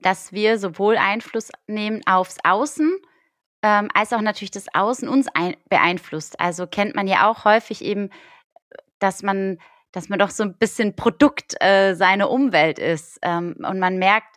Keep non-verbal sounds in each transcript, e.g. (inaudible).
dass wir sowohl Einfluss nehmen aufs Außen, ähm, als auch natürlich das Außen uns ein, beeinflusst. Also kennt man ja auch häufig eben, dass man, dass man doch so ein bisschen Produkt äh, seiner Umwelt ist. Ähm, und man merkt,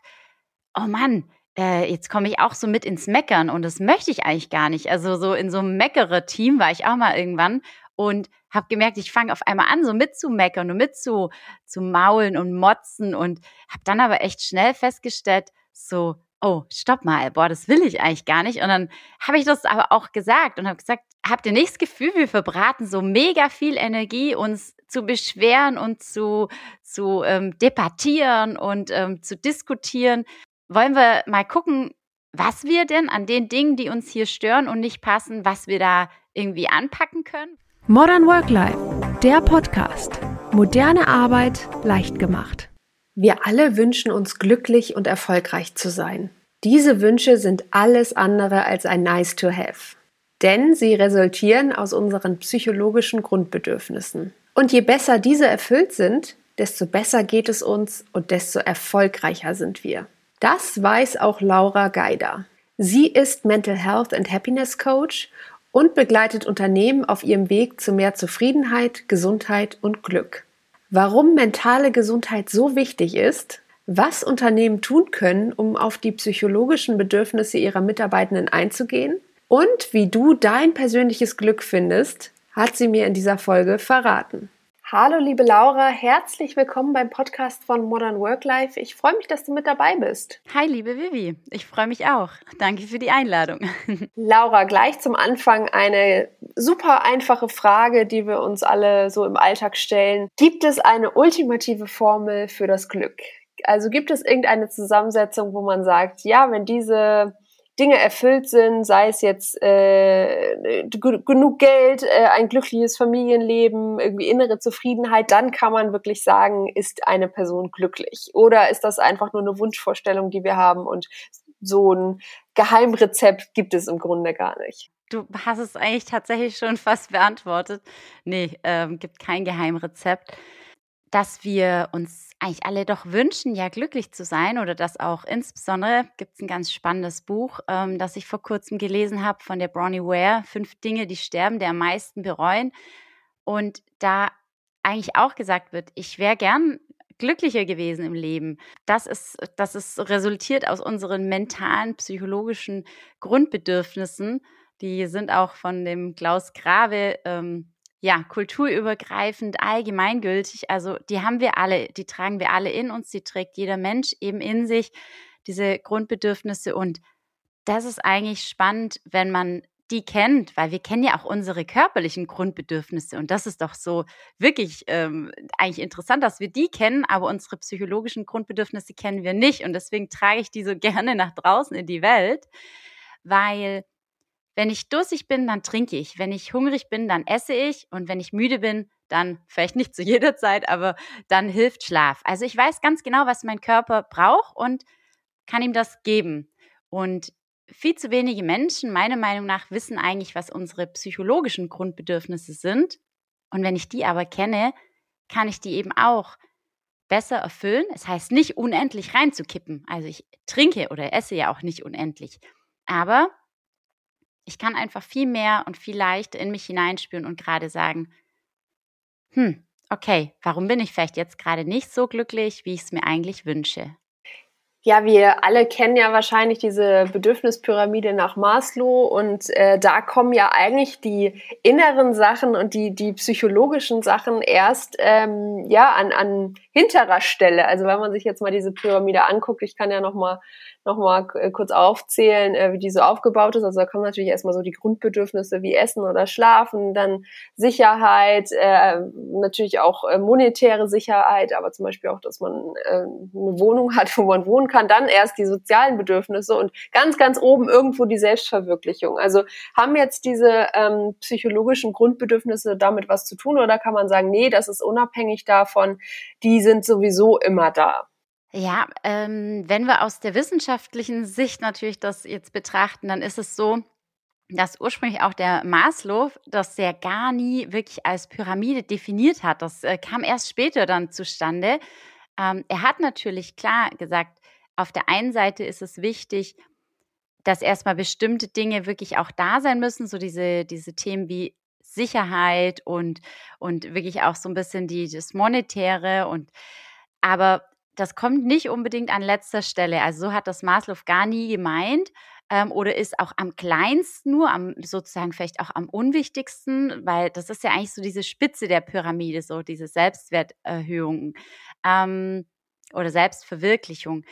oh Mann, äh, jetzt komme ich auch so mit ins Meckern und das möchte ich eigentlich gar nicht. Also so in so einem Meckere-Team war ich auch mal irgendwann und habe gemerkt, ich fange auf einmal an, so mitzumeckern und mit zu, zu maulen und motzen und habe dann aber echt schnell festgestellt, so, oh, stopp mal, boah, das will ich eigentlich gar nicht. Und dann habe ich das aber auch gesagt und habe gesagt, habt ihr nicht das Gefühl, wir verbraten so mega viel Energie, uns zu beschweren und zu, zu ähm, debattieren und ähm, zu diskutieren. Wollen wir mal gucken, was wir denn an den Dingen, die uns hier stören und nicht passen, was wir da irgendwie anpacken können? Modern Work Life, der Podcast. Moderne Arbeit leicht gemacht. Wir alle wünschen uns glücklich und erfolgreich zu sein. Diese Wünsche sind alles andere als ein Nice to Have. Denn sie resultieren aus unseren psychologischen Grundbedürfnissen. Und je besser diese erfüllt sind, desto besser geht es uns und desto erfolgreicher sind wir. Das weiß auch Laura Geider. Sie ist Mental Health and Happiness Coach und begleitet Unternehmen auf ihrem Weg zu mehr Zufriedenheit, Gesundheit und Glück. Warum mentale Gesundheit so wichtig ist, was Unternehmen tun können, um auf die psychologischen Bedürfnisse ihrer Mitarbeitenden einzugehen und wie du dein persönliches Glück findest, hat sie mir in dieser Folge verraten. Hallo liebe Laura, herzlich willkommen beim Podcast von Modern Work Life. Ich freue mich, dass du mit dabei bist. Hi liebe Vivi, ich freue mich auch. Danke für die Einladung. (laughs) Laura, gleich zum Anfang eine super einfache Frage, die wir uns alle so im Alltag stellen. Gibt es eine ultimative Formel für das Glück? Also gibt es irgendeine Zusammensetzung, wo man sagt, ja, wenn diese Dinge erfüllt sind, sei es jetzt äh, genug Geld, äh, ein glückliches Familienleben, irgendwie innere Zufriedenheit, dann kann man wirklich sagen, ist eine Person glücklich. Oder ist das einfach nur eine Wunschvorstellung, die wir haben und so ein Geheimrezept gibt es im Grunde gar nicht. Du hast es eigentlich tatsächlich schon fast beantwortet. Nee, ähm, gibt kein Geheimrezept. Dass wir uns eigentlich alle doch wünschen, ja glücklich zu sein oder das auch insbesondere gibt es ein ganz spannendes Buch, ähm, das ich vor kurzem gelesen habe von der Bronnie Ware, Fünf Dinge, die sterben, der am meisten bereuen. Und da eigentlich auch gesagt wird, ich wäre gern glücklicher gewesen im Leben. Das ist, das ist resultiert aus unseren mentalen, psychologischen Grundbedürfnissen. Die sind auch von dem Klaus Grave ähm, ja, kulturübergreifend, allgemeingültig. Also die haben wir alle, die tragen wir alle in uns, die trägt jeder Mensch eben in sich, diese Grundbedürfnisse. Und das ist eigentlich spannend, wenn man die kennt, weil wir kennen ja auch unsere körperlichen Grundbedürfnisse. Und das ist doch so wirklich ähm, eigentlich interessant, dass wir die kennen, aber unsere psychologischen Grundbedürfnisse kennen wir nicht. Und deswegen trage ich die so (laughs) gerne nach draußen in die Welt, weil wenn ich durstig bin, dann trinke ich. Wenn ich hungrig bin, dann esse ich. Und wenn ich müde bin, dann (laughs) vielleicht nicht zu jeder Zeit, aber dann hilft Schlaf. Also ich weiß ganz genau, was mein Körper braucht und kann ihm das geben. Und viel zu wenige Menschen, meiner Meinung nach, wissen eigentlich, was unsere psychologischen Grundbedürfnisse sind. Und wenn ich die aber kenne, kann ich die eben auch besser erfüllen. Es heißt nicht unendlich reinzukippen. Also ich trinke oder esse ja auch nicht unendlich. Aber ich kann einfach viel mehr und viel leichter in mich hineinspüren und gerade sagen, hm, okay, warum bin ich vielleicht jetzt gerade nicht so glücklich, wie ich es mir eigentlich wünsche? Ja, wir alle kennen ja wahrscheinlich diese Bedürfnispyramide nach Maslow und äh, da kommen ja eigentlich die inneren Sachen und die, die psychologischen Sachen erst ähm, ja an, an hinterer Stelle. Also wenn man sich jetzt mal diese Pyramide anguckt, ich kann ja noch mal nochmal äh, kurz aufzählen, äh, wie die so aufgebaut ist. Also da kommen natürlich erstmal so die Grundbedürfnisse wie Essen oder Schlafen, dann Sicherheit, äh, natürlich auch äh, monetäre Sicherheit, aber zum Beispiel auch, dass man äh, eine Wohnung hat, wo man wohnen kann, dann erst die sozialen Bedürfnisse und ganz, ganz oben irgendwo die Selbstverwirklichung. Also haben jetzt diese ähm, psychologischen Grundbedürfnisse damit was zu tun oder kann man sagen, nee, das ist unabhängig davon, die sind sowieso immer da? Ja, ähm, wenn wir aus der wissenschaftlichen Sicht natürlich das jetzt betrachten, dann ist es so, dass ursprünglich auch der Maslow das sehr gar nie wirklich als Pyramide definiert hat. Das äh, kam erst später dann zustande. Ähm, er hat natürlich klar gesagt, auf der einen Seite ist es wichtig, dass erstmal bestimmte Dinge wirklich auch da sein müssen, so diese, diese Themen wie Sicherheit und, und wirklich auch so ein bisschen die, das Monetäre und aber das kommt nicht unbedingt an letzter Stelle. Also so hat das Maslow gar nie gemeint ähm, oder ist auch am kleinsten nur, am sozusagen vielleicht auch am unwichtigsten, weil das ist ja eigentlich so diese Spitze der Pyramide, so diese Selbstwerterhöhung ähm, oder Selbstverwirklichung.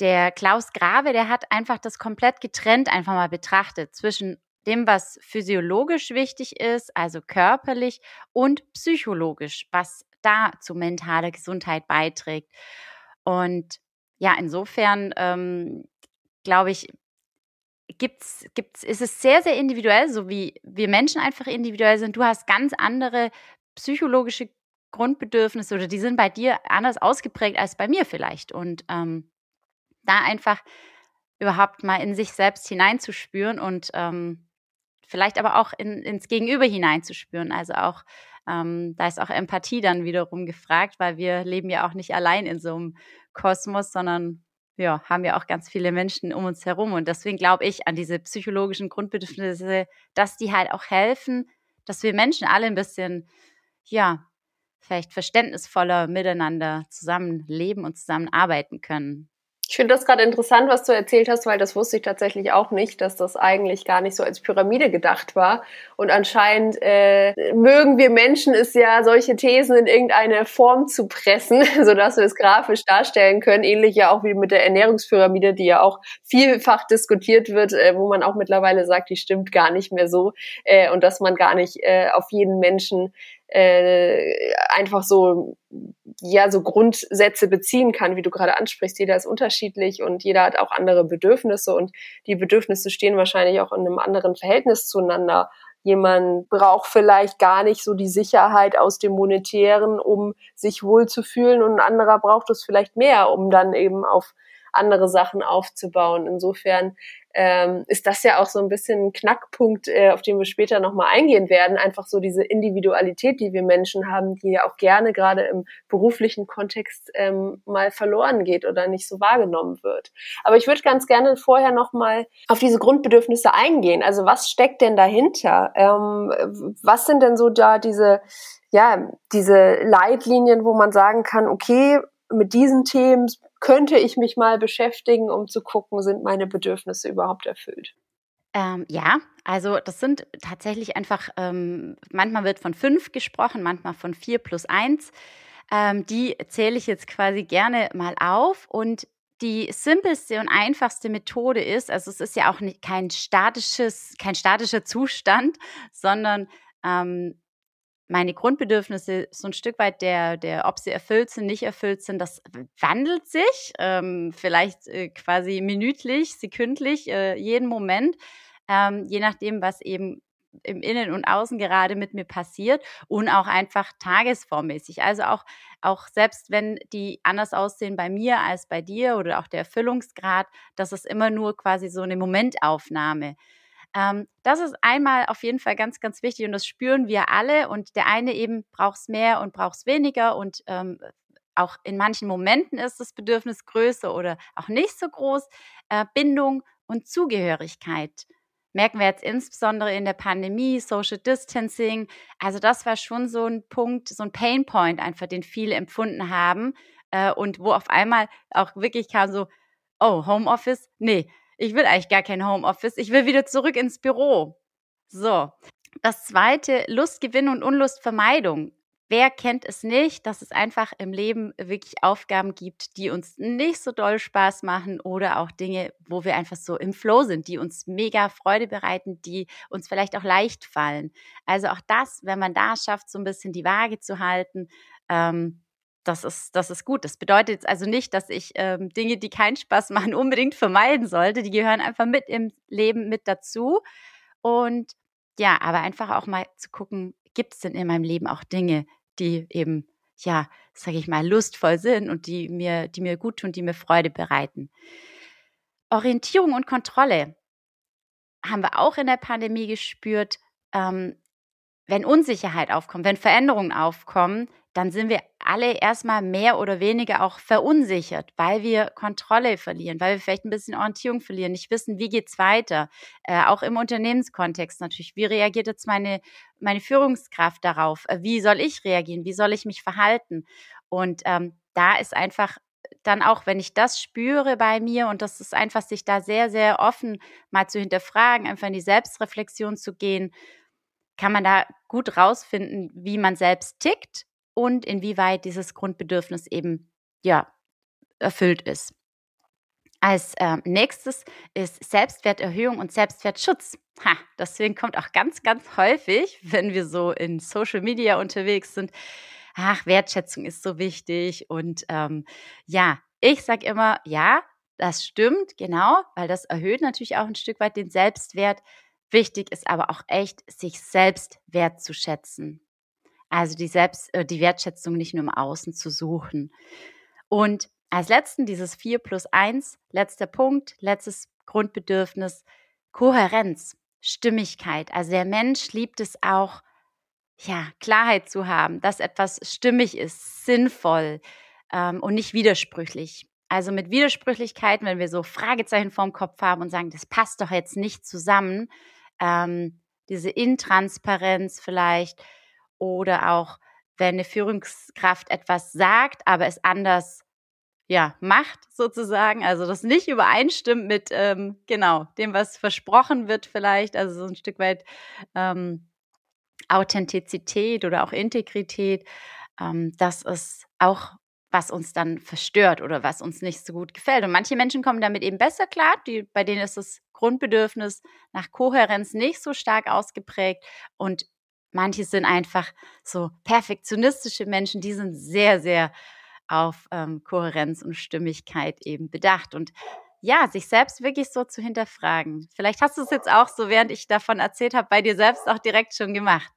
Der Klaus Grave, der hat einfach das komplett getrennt einfach mal betrachtet zwischen dem, was physiologisch wichtig ist, also körperlich und psychologisch, was da zu mentaler Gesundheit beiträgt. Und ja, insofern ähm, glaube ich, gibt's, gibt's, ist es sehr, sehr individuell, so wie wir Menschen einfach individuell sind. Du hast ganz andere psychologische Grundbedürfnisse oder die sind bei dir anders ausgeprägt als bei mir vielleicht. Und ähm, da einfach überhaupt mal in sich selbst hineinzuspüren und ähm, vielleicht aber auch in, ins Gegenüber hineinzuspüren. Also auch, ähm, da ist auch Empathie dann wiederum gefragt, weil wir leben ja auch nicht allein in so einem Kosmos, sondern ja, haben ja auch ganz viele Menschen um uns herum. Und deswegen glaube ich an diese psychologischen Grundbedürfnisse, dass die halt auch helfen, dass wir Menschen alle ein bisschen, ja, vielleicht verständnisvoller miteinander zusammenleben und zusammenarbeiten können. Ich finde das gerade interessant, was du erzählt hast, weil das wusste ich tatsächlich auch nicht, dass das eigentlich gar nicht so als Pyramide gedacht war. Und anscheinend äh, mögen wir Menschen es ja, solche Thesen in irgendeine Form zu pressen, (laughs) sodass wir es grafisch darstellen können. Ähnlich ja auch wie mit der Ernährungspyramide, die ja auch vielfach diskutiert wird, äh, wo man auch mittlerweile sagt, die stimmt gar nicht mehr so äh, und dass man gar nicht äh, auf jeden Menschen äh, einfach so ja so Grundsätze beziehen kann, wie du gerade ansprichst. Jeder ist unterschiedlich und jeder hat auch andere Bedürfnisse und die Bedürfnisse stehen wahrscheinlich auch in einem anderen Verhältnis zueinander. Jemand braucht vielleicht gar nicht so die Sicherheit aus dem Monetären, um sich wohlzufühlen und ein anderer braucht es vielleicht mehr, um dann eben auf andere Sachen aufzubauen. Insofern ähm, ist das ja auch so ein bisschen ein Knackpunkt, äh, auf den wir später nochmal eingehen werden. Einfach so diese Individualität, die wir Menschen haben, die ja auch gerne gerade im beruflichen Kontext ähm, mal verloren geht oder nicht so wahrgenommen wird. Aber ich würde ganz gerne vorher nochmal auf diese Grundbedürfnisse eingehen. Also was steckt denn dahinter? Ähm, was sind denn so da diese ja, diese Leitlinien, wo man sagen kann, okay, mit diesen Themen könnte ich mich mal beschäftigen, um zu gucken, sind meine Bedürfnisse überhaupt erfüllt? Ähm, ja, also das sind tatsächlich einfach, ähm, manchmal wird von fünf gesprochen, manchmal von vier plus eins. Ähm, die zähle ich jetzt quasi gerne mal auf und die simpelste und einfachste Methode ist, also es ist ja auch nicht, kein statisches, kein statischer Zustand, sondern ähm, meine Grundbedürfnisse so ein Stück weit der, der, ob sie erfüllt sind, nicht erfüllt sind, das wandelt sich, ähm, vielleicht äh, quasi minütlich, sekündlich, äh, jeden Moment, ähm, je nachdem, was eben im Innen und Außen gerade mit mir passiert und auch einfach tagesformmäßig. Also auch, auch selbst wenn die anders aussehen bei mir als bei dir oder auch der Erfüllungsgrad, das ist immer nur quasi so eine Momentaufnahme. Ähm, das ist einmal auf jeden Fall ganz, ganz wichtig und das spüren wir alle. Und der eine eben braucht es mehr und braucht es weniger und ähm, auch in manchen Momenten ist das Bedürfnis größer oder auch nicht so groß. Äh, Bindung und Zugehörigkeit merken wir jetzt insbesondere in der Pandemie, Social Distancing. Also das war schon so ein Punkt, so ein Pain Point einfach, den viele empfunden haben äh, und wo auf einmal auch wirklich kam so, oh, Homeoffice, nee, ich will eigentlich gar kein Homeoffice, ich will wieder zurück ins Büro. So, das zweite, Lustgewinn und Unlustvermeidung. Wer kennt es nicht, dass es einfach im Leben wirklich Aufgaben gibt, die uns nicht so doll Spaß machen oder auch Dinge, wo wir einfach so im Flow sind, die uns mega Freude bereiten, die uns vielleicht auch leicht fallen. Also auch das, wenn man da schafft, so ein bisschen die Waage zu halten, ähm, das ist, das ist gut. Das bedeutet also nicht, dass ich ähm, Dinge, die keinen Spaß (laughs) machen, unbedingt vermeiden sollte. Die gehören einfach mit im Leben mit dazu. Und ja, aber einfach auch mal zu gucken, gibt es denn in meinem Leben auch Dinge, die eben, ja, sage ich mal, lustvoll sind und die mir, die mir gut tun, die mir Freude bereiten. Orientierung und Kontrolle haben wir auch in der Pandemie gespürt. Ähm, wenn Unsicherheit aufkommt, wenn Veränderungen aufkommen, dann sind wir alle erstmal mehr oder weniger auch verunsichert, weil wir Kontrolle verlieren, weil wir vielleicht ein bisschen Orientierung verlieren, nicht wissen, wie geht's weiter. Äh, auch im Unternehmenskontext natürlich. Wie reagiert jetzt meine, meine Führungskraft darauf? Äh, wie soll ich reagieren? Wie soll ich mich verhalten? Und ähm, da ist einfach dann auch, wenn ich das spüre bei mir und das ist einfach, sich da sehr, sehr offen mal zu hinterfragen, einfach in die Selbstreflexion zu gehen, kann man da gut rausfinden, wie man selbst tickt und inwieweit dieses Grundbedürfnis eben ja erfüllt ist. Als äh, nächstes ist Selbstwerterhöhung und Selbstwertschutz. Ha, deswegen kommt auch ganz, ganz häufig, wenn wir so in Social Media unterwegs sind, ach, Wertschätzung ist so wichtig. Und ähm, ja, ich sage immer, ja, das stimmt, genau, weil das erhöht natürlich auch ein Stück weit den Selbstwert. Wichtig ist aber auch echt, sich selbst wertzuschätzen. Also die Selbst, äh, die Wertschätzung nicht nur im Außen zu suchen. Und als letzten dieses 4 plus 1, letzter Punkt, letztes Grundbedürfnis, Kohärenz, Stimmigkeit. Also der Mensch liebt es auch, ja, Klarheit zu haben, dass etwas stimmig ist, sinnvoll ähm, und nicht widersprüchlich. Also mit Widersprüchlichkeiten, wenn wir so Fragezeichen vorm Kopf haben und sagen, das passt doch jetzt nicht zusammen, ähm, diese Intransparenz vielleicht oder auch, wenn eine Führungskraft etwas sagt, aber es anders ja, macht sozusagen, also das nicht übereinstimmt mit ähm, genau dem, was versprochen wird vielleicht, also so ein Stück weit ähm, Authentizität oder auch Integrität, ähm, das ist auch was uns dann verstört oder was uns nicht so gut gefällt. Und manche Menschen kommen damit eben besser klar, die, bei denen ist das Grundbedürfnis nach Kohärenz nicht so stark ausgeprägt und manche sind einfach so perfektionistische Menschen, die sind sehr, sehr auf ähm, Kohärenz und Stimmigkeit eben bedacht. Und ja, sich selbst wirklich so zu hinterfragen. Vielleicht hast du es jetzt auch so, während ich davon erzählt habe, bei dir selbst auch direkt schon gemacht.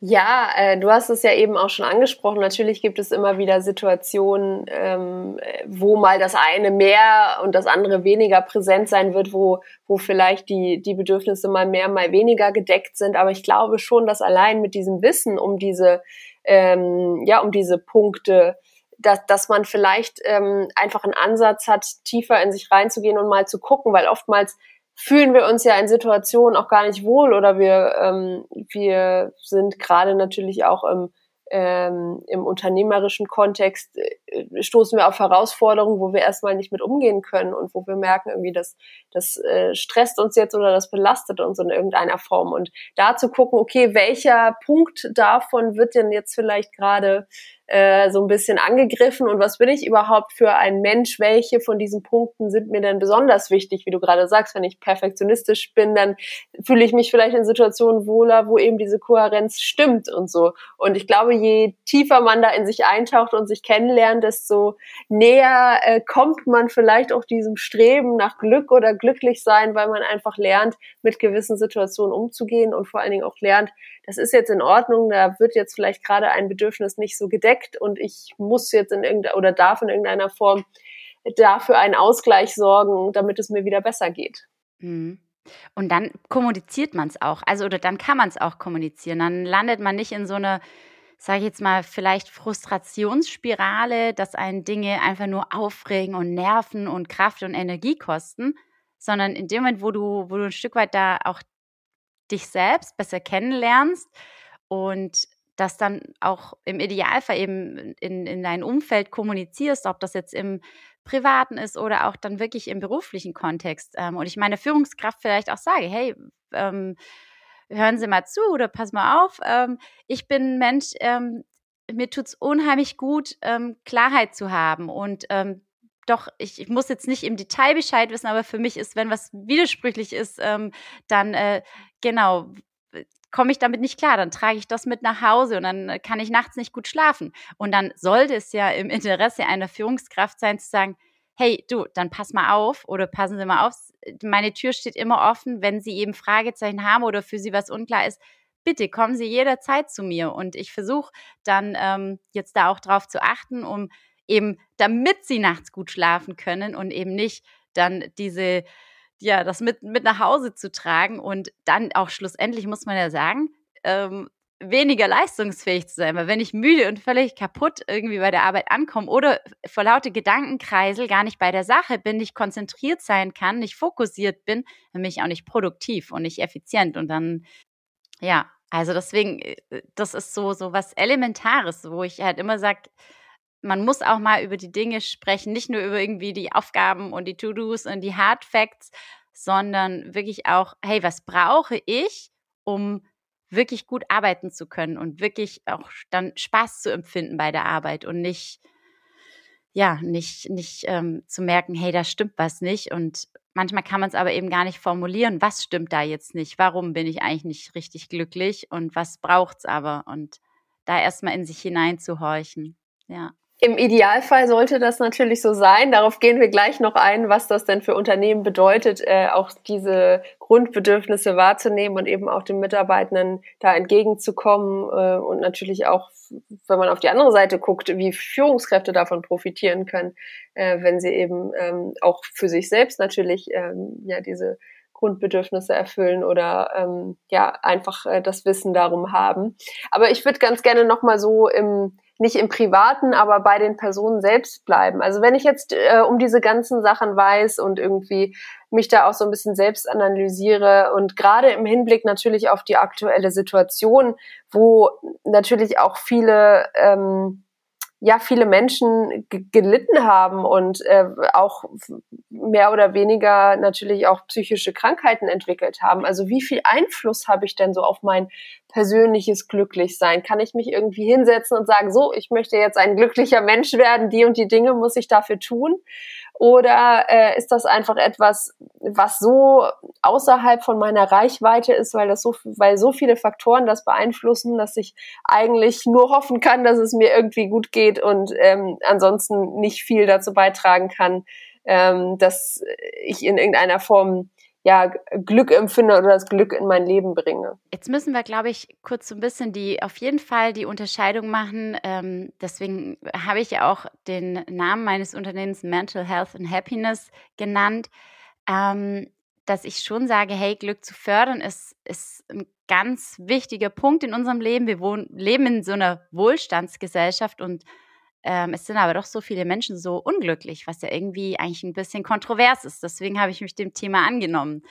Ja, äh, du hast es ja eben auch schon angesprochen. Natürlich gibt es immer wieder Situationen, ähm, wo mal das eine mehr und das andere weniger präsent sein wird, wo, wo vielleicht die, die Bedürfnisse mal mehr, mal weniger gedeckt sind. Aber ich glaube schon, dass allein mit diesem Wissen um diese, ähm, ja, um diese Punkte, dass, dass man vielleicht ähm, einfach einen Ansatz hat, tiefer in sich reinzugehen und mal zu gucken, weil oftmals fühlen wir uns ja in Situationen auch gar nicht wohl oder wir, ähm, wir sind gerade natürlich auch im, ähm, im unternehmerischen Kontext, äh, stoßen wir auf Herausforderungen, wo wir erstmal nicht mit umgehen können und wo wir merken irgendwie, dass das äh, stresst uns jetzt oder das belastet uns in irgendeiner Form. Und da zu gucken, okay, welcher Punkt davon wird denn jetzt vielleicht gerade äh, so ein bisschen angegriffen und was bin ich überhaupt für ein Mensch? Welche von diesen Punkten sind mir denn besonders wichtig? Wie du gerade sagst, wenn ich perfektionistisch bin, dann fühle ich mich vielleicht in Situationen wohler, wo eben diese Kohärenz stimmt und so. Und ich glaube, je tiefer man da in sich eintaucht und sich kennenlernt, desto näher äh, kommt man vielleicht auch diesem Streben nach Glück oder glücklich sein, weil man einfach lernt, mit gewissen Situationen umzugehen und vor allen Dingen auch lernt, das ist jetzt in Ordnung, da wird jetzt vielleicht gerade ein Bedürfnis nicht so gedeckt und ich muss jetzt in irgendeiner oder darf in irgendeiner Form dafür einen Ausgleich sorgen, damit es mir wieder besser geht. Mhm. Und dann kommuniziert man es auch, also oder dann kann man es auch kommunizieren. Dann landet man nicht in so einer, sage ich jetzt mal, vielleicht Frustrationsspirale, dass einen Dinge einfach nur aufregen und nerven und Kraft und Energie kosten, sondern in dem Moment, wo du, wo du ein Stück weit da auch dich selbst besser kennenlernst und das dann auch im Idealfall eben in, in dein Umfeld kommunizierst, ob das jetzt im privaten ist oder auch dann wirklich im beruflichen Kontext. Ähm, und ich meine Führungskraft vielleicht auch sage, hey, ähm, hören Sie mal zu oder pass mal auf, ähm, ich bin Mensch, ähm, mir tut es unheimlich gut, ähm, Klarheit zu haben und ähm, doch, ich, ich, muss jetzt nicht im Detail Bescheid wissen, aber für mich ist, wenn was widersprüchlich ist, dann äh, genau komme ich damit nicht klar, dann trage ich das mit nach Hause und dann äh, kann ich nachts nicht gut schlafen. Und dann sollte es ja im Interesse einer Führungskraft sein zu sagen, hey, du, dann pass mal auf oder passen Sie mal auf, meine Tür steht immer offen, wenn Sie eben Fragezeichen haben oder für Sie was unklar ist, bitte kommen Sie jederzeit zu mir. Und ich versuche dann ähm, jetzt da auch drauf zu achten, um eben damit sie nachts gut schlafen können und eben nicht dann diese, ja, das mit, mit nach Hause zu tragen und dann auch schlussendlich muss man ja sagen, ähm, weniger leistungsfähig zu sein. Weil wenn ich müde und völlig kaputt irgendwie bei der Arbeit ankomme oder vor lauter Gedankenkreisel gar nicht bei der Sache bin, nicht konzentriert sein kann, nicht fokussiert bin, dann bin ich auch nicht produktiv und nicht effizient. Und dann, ja, also deswegen, äh, das ist so, so was Elementares, wo ich halt immer sage, man muss auch mal über die Dinge sprechen, nicht nur über irgendwie die Aufgaben und die To-Dos und die Hard Facts, sondern wirklich auch, hey, was brauche ich, um wirklich gut arbeiten zu können und wirklich auch dann Spaß zu empfinden bei der Arbeit und nicht, ja, nicht, nicht ähm, zu merken, hey, da stimmt was nicht. Und manchmal kann man es aber eben gar nicht formulieren, was stimmt da jetzt nicht, warum bin ich eigentlich nicht richtig glücklich und was braucht es aber. Und da erstmal in sich hineinzuhorchen. Ja. Im Idealfall sollte das natürlich so sein. Darauf gehen wir gleich noch ein, was das denn für Unternehmen bedeutet, äh, auch diese Grundbedürfnisse wahrzunehmen und eben auch den Mitarbeitenden da entgegenzukommen äh, und natürlich auch, wenn man auf die andere Seite guckt, wie Führungskräfte davon profitieren können, äh, wenn sie eben ähm, auch für sich selbst natürlich ähm, ja diese Grundbedürfnisse erfüllen oder ähm, ja einfach äh, das Wissen darum haben. Aber ich würde ganz gerne noch mal so im nicht im Privaten, aber bei den Personen selbst bleiben. Also wenn ich jetzt äh, um diese ganzen Sachen weiß und irgendwie mich da auch so ein bisschen selbst analysiere und gerade im Hinblick natürlich auf die aktuelle Situation, wo natürlich auch viele ähm, ja viele Menschen gelitten haben und äh, auch mehr oder weniger natürlich auch psychische Krankheiten entwickelt haben. Also wie viel Einfluss habe ich denn so auf mein persönliches Glücklichsein? Kann ich mich irgendwie hinsetzen und sagen, so, ich möchte jetzt ein glücklicher Mensch werden, die und die Dinge muss ich dafür tun? Oder äh, ist das einfach etwas, was so außerhalb von meiner Reichweite ist, weil das so, weil so viele Faktoren das beeinflussen, dass ich eigentlich nur hoffen kann, dass es mir irgendwie gut geht und ähm, ansonsten nicht viel dazu beitragen kann, ähm, dass ich in irgendeiner Form ja, Glück empfinde oder das Glück in mein Leben bringe. Jetzt müssen wir, glaube ich, kurz so ein bisschen die, auf jeden Fall die Unterscheidung machen. Ähm, deswegen habe ich ja auch den Namen meines Unternehmens Mental Health and Happiness genannt, ähm, dass ich schon sage, hey, Glück zu fördern ist, ist ein ganz wichtiger Punkt in unserem Leben. Wir wohnen, leben in so einer Wohlstandsgesellschaft und ähm, es sind aber doch so viele Menschen so unglücklich, was ja irgendwie eigentlich ein bisschen kontrovers ist. Deswegen habe ich mich dem Thema angenommen.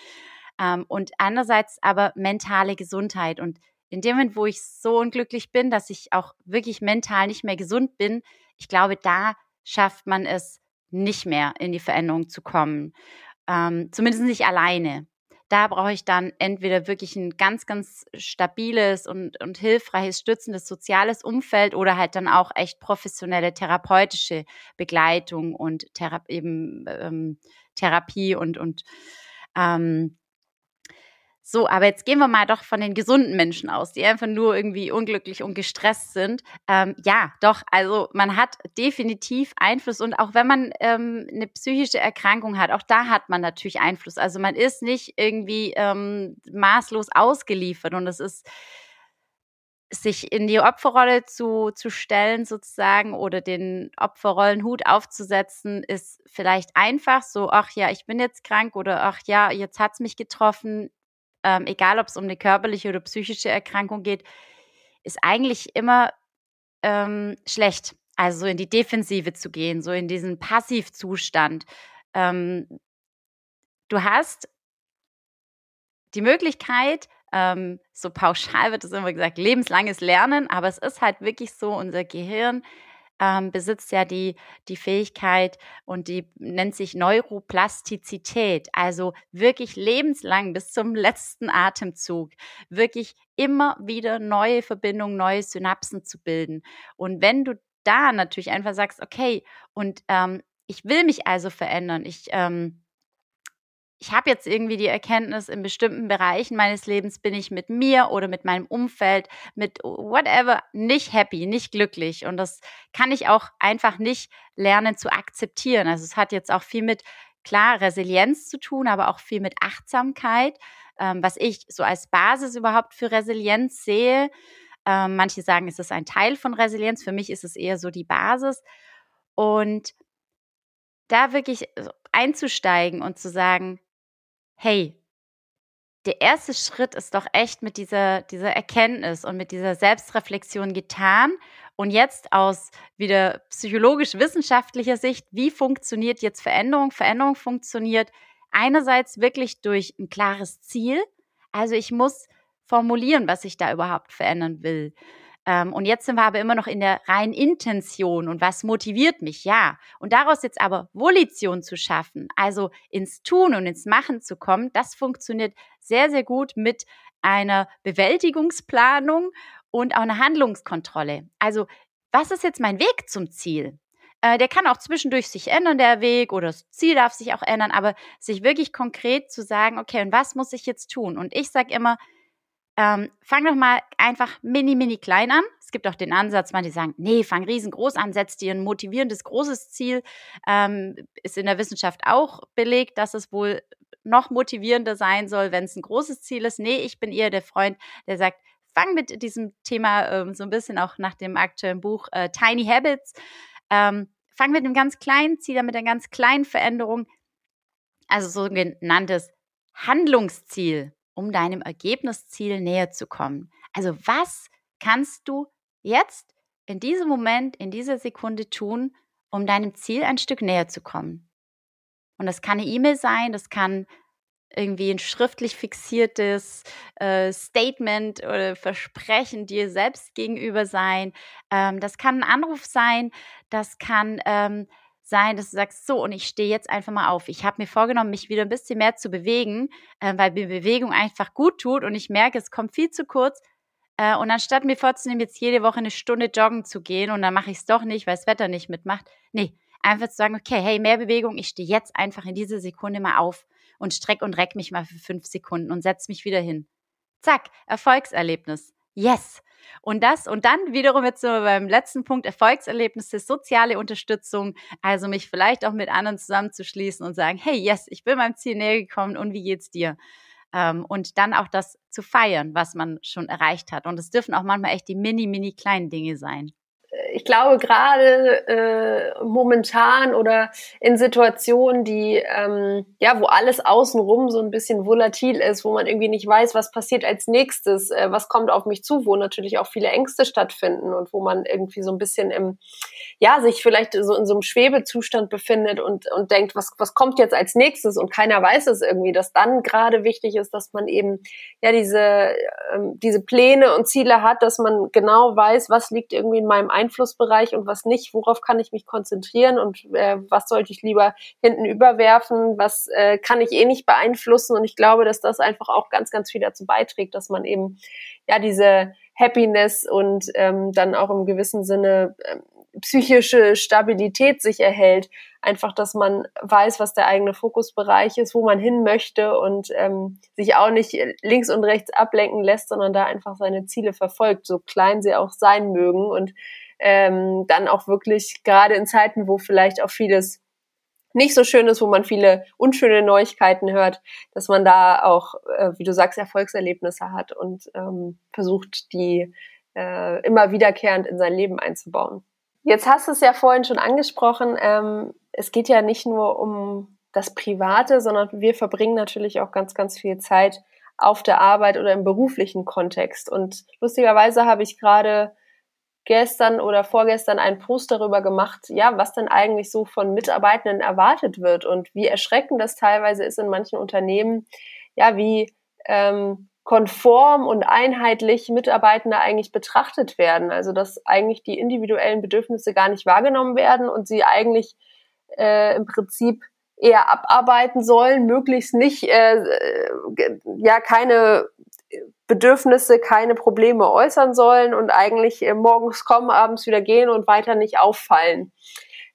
Ähm, und andererseits aber mentale Gesundheit. Und in dem Moment, wo ich so unglücklich bin, dass ich auch wirklich mental nicht mehr gesund bin, ich glaube, da schafft man es nicht mehr in die Veränderung zu kommen. Ähm, zumindest nicht alleine da brauche ich dann entweder wirklich ein ganz, ganz stabiles und, und hilfreiches, stützendes soziales Umfeld oder halt dann auch echt professionelle therapeutische Begleitung und Thera eben ähm, Therapie und, und ähm, so, aber jetzt gehen wir mal doch von den gesunden Menschen aus, die einfach nur irgendwie unglücklich und gestresst sind. Ähm, ja, doch, also man hat definitiv Einfluss und auch wenn man ähm, eine psychische Erkrankung hat, auch da hat man natürlich Einfluss. Also man ist nicht irgendwie ähm, maßlos ausgeliefert und es ist sich in die Opferrolle zu, zu stellen sozusagen oder den Opferrollenhut aufzusetzen, ist vielleicht einfach so, ach ja, ich bin jetzt krank oder ach ja, jetzt hat's mich getroffen, ähm, egal ob es um eine körperliche oder psychische Erkrankung geht, ist eigentlich immer ähm, schlecht. Also so in die Defensive zu gehen, so in diesen Passivzustand. Ähm, du hast die Möglichkeit, ähm, so pauschal wird es immer gesagt, lebenslanges Lernen, aber es ist halt wirklich so, unser Gehirn ähm, besitzt ja die, die Fähigkeit und die nennt sich Neuroplastizität, also wirklich lebenslang bis zum (laughs) letzten Atemzug, wirklich immer wieder neue Verbindungen, neue Synapsen zu bilden. Und wenn du da natürlich einfach sagst, okay, und ähm, ich will mich also verändern, ich ähm, ich habe jetzt irgendwie die Erkenntnis, in bestimmten Bereichen meines Lebens bin ich mit mir oder mit meinem Umfeld, mit whatever, nicht happy, nicht glücklich. Und das kann ich auch einfach nicht lernen zu akzeptieren. Also es hat jetzt auch viel mit, klar, Resilienz zu tun, aber auch viel mit Achtsamkeit, ähm, was ich so als Basis überhaupt für Resilienz sehe. Ähm, manche sagen, es ist ein Teil von Resilienz. Für mich ist es eher so die Basis. Und da wirklich einzusteigen und zu sagen, hey, der erste Schritt ist doch echt mit dieser, dieser Erkenntnis und mit dieser Selbstreflexion getan. Und jetzt aus wieder psychologisch-wissenschaftlicher Sicht, wie funktioniert jetzt Veränderung? Veränderung funktioniert einerseits wirklich durch ein klares Ziel. Also ich muss formulieren, was ich da überhaupt verändern will. Ähm, und jetzt sind wir aber immer noch in der reinen Intention und was motiviert mich, ja. Und daraus jetzt aber Volition zu schaffen, also ins Tun und ins Machen zu kommen, das funktioniert sehr, sehr gut mit einer Bewältigungsplanung und auch einer Handlungskontrolle. Also, was ist jetzt mein Weg zum Ziel? Äh, der kann auch zwischendurch sich ändern, der Weg, oder das Ziel darf sich auch ändern, aber sich wirklich konkret zu sagen, okay, und was muss ich jetzt tun? Und ich sage immer, ähm, fang doch mal einfach mini, mini klein an. Es gibt auch den Ansatz, manche sagen, nee, fang riesengroß an, setz dir ein motivierendes großes Ziel. Ähm, ist in der Wissenschaft auch belegt, dass es wohl noch motivierender sein soll, wenn es ein großes Ziel ist. Nee, ich bin eher der Freund, der sagt, fang mit diesem Thema ähm, so ein bisschen auch nach dem aktuellen Buch äh, Tiny Habits. Ähm, fang mit einem ganz kleinen Ziel mit einer ganz kleinen Veränderung. Also so ein genanntes Handlungsziel um deinem Ergebnisziel näher zu kommen. Also was kannst du jetzt in diesem Moment, in dieser Sekunde tun, um deinem Ziel ein Stück näher zu kommen? Und das kann eine E-Mail sein, das kann irgendwie ein schriftlich fixiertes äh, Statement oder Versprechen dir selbst gegenüber sein. Ähm, das kann ein Anruf sein, das kann ähm, sein, dass du sagst, so, und ich stehe jetzt einfach mal auf. Ich habe mir vorgenommen, mich wieder ein bisschen mehr zu bewegen, äh, weil mir Bewegung einfach gut tut und ich merke, es kommt viel zu kurz. Äh, und anstatt mir vorzunehmen, jetzt jede Woche eine Stunde joggen zu gehen und dann mache ich es doch nicht, weil das Wetter nicht mitmacht. Nee, einfach zu sagen, okay, hey, mehr Bewegung, ich stehe jetzt einfach in dieser Sekunde mal auf und streck und reck mich mal für fünf Sekunden und setz mich wieder hin. Zack, Erfolgserlebnis. Yes. Und das und dann wiederum jetzt so beim letzten Punkt Erfolgserlebnisse, soziale Unterstützung, also mich vielleicht auch mit anderen zusammenzuschließen und sagen, hey, yes, ich bin meinem Ziel näher gekommen und wie geht's dir? Ähm, und dann auch das zu feiern, was man schon erreicht hat. Und es dürfen auch manchmal echt die mini, mini kleinen Dinge sein ich glaube, gerade äh, momentan oder in Situationen, die, ähm, ja, wo alles außenrum so ein bisschen volatil ist, wo man irgendwie nicht weiß, was passiert als nächstes, äh, was kommt auf mich zu, wo natürlich auch viele Ängste stattfinden und wo man irgendwie so ein bisschen im, ja, sich vielleicht so in so einem Schwebezustand befindet und, und denkt, was, was kommt jetzt als nächstes? Und keiner weiß es irgendwie, dass dann gerade wichtig ist, dass man eben, ja, diese, ähm, diese Pläne und Ziele hat, dass man genau weiß, was liegt irgendwie in meinem Einflussbereich und was nicht, worauf kann ich mich konzentrieren und äh, was sollte ich lieber hinten überwerfen, was äh, kann ich eh nicht beeinflussen. Und ich glaube, dass das einfach auch ganz, ganz viel dazu beiträgt, dass man eben ja diese Happiness und ähm, dann auch im gewissen Sinne ähm, psychische Stabilität sich erhält. Einfach, dass man weiß, was der eigene Fokusbereich ist, wo man hin möchte und ähm, sich auch nicht links und rechts ablenken lässt, sondern da einfach seine Ziele verfolgt, so klein sie auch sein mögen und ähm, dann auch wirklich gerade in Zeiten, wo vielleicht auch vieles nicht so schön ist, wo man viele unschöne Neuigkeiten hört, dass man da auch, äh, wie du sagst, Erfolgserlebnisse hat und ähm, versucht, die äh, immer wiederkehrend in sein Leben einzubauen. Jetzt hast du es ja vorhin schon angesprochen, ähm, es geht ja nicht nur um das Private, sondern wir verbringen natürlich auch ganz, ganz viel Zeit auf der Arbeit oder im beruflichen Kontext. Und lustigerweise habe ich gerade gestern oder vorgestern einen Post darüber gemacht, ja, was denn eigentlich so von Mitarbeitenden erwartet wird und wie erschreckend das teilweise ist in manchen Unternehmen, ja, wie ähm, konform und einheitlich Mitarbeitende eigentlich betrachtet werden. Also dass eigentlich die individuellen Bedürfnisse gar nicht wahrgenommen werden und sie eigentlich äh, im Prinzip eher abarbeiten sollen, möglichst nicht, äh, äh ja, keine Bedürfnisse, keine Probleme äußern sollen und eigentlich äh, morgens kommen, abends wieder gehen und weiter nicht auffallen.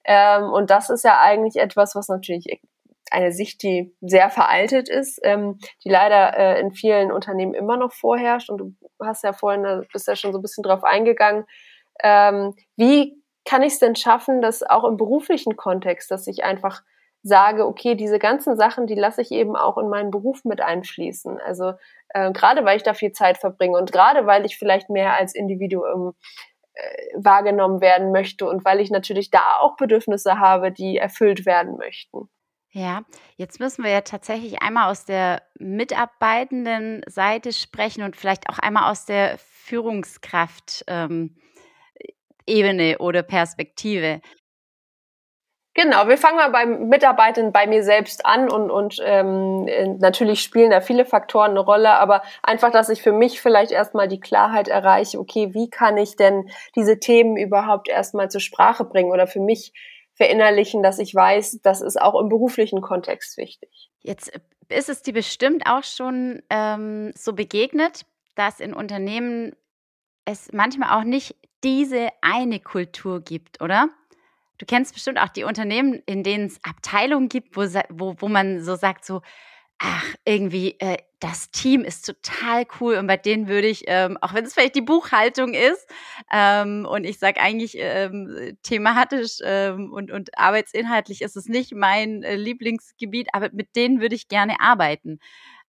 Ähm, und das ist ja eigentlich etwas, was natürlich eine Sicht, die sehr veraltet ist, ähm, die leider äh, in vielen Unternehmen immer noch vorherrscht. Und du hast ja vorhin, da bist ja schon so ein bisschen drauf eingegangen. Ähm, wie kann ich es denn schaffen, dass auch im beruflichen Kontext, dass ich einfach sage, okay, diese ganzen Sachen, die lasse ich eben auch in meinen Beruf mit einfließen. Also äh, gerade weil ich da viel Zeit verbringe und gerade weil ich vielleicht mehr als Individuum äh, wahrgenommen werden möchte und weil ich natürlich da auch Bedürfnisse habe, die erfüllt werden möchten. Ja, jetzt müssen wir ja tatsächlich einmal aus der mitarbeitenden Seite sprechen und vielleicht auch einmal aus der Führungskraft ähm, Ebene oder Perspektive. Genau, wir fangen mal beim Mitarbeitenden bei mir selbst an und, und ähm, natürlich spielen da viele Faktoren eine Rolle, aber einfach, dass ich für mich vielleicht erstmal die Klarheit erreiche, okay, wie kann ich denn diese Themen überhaupt erstmal zur Sprache bringen oder für mich verinnerlichen, dass ich weiß, das ist auch im beruflichen Kontext wichtig. Jetzt ist es dir bestimmt auch schon ähm, so begegnet, dass in Unternehmen es manchmal auch nicht diese eine Kultur gibt, oder? Du kennst bestimmt auch die Unternehmen, in denen es Abteilungen gibt, wo, wo, wo man so sagt, so, ach, irgendwie, äh, das Team ist total cool und bei denen würde ich, ähm, auch wenn es vielleicht die Buchhaltung ist, ähm, und ich sage eigentlich ähm, thematisch ähm, und, und arbeitsinhaltlich ist es nicht mein äh, Lieblingsgebiet, aber mit denen würde ich gerne arbeiten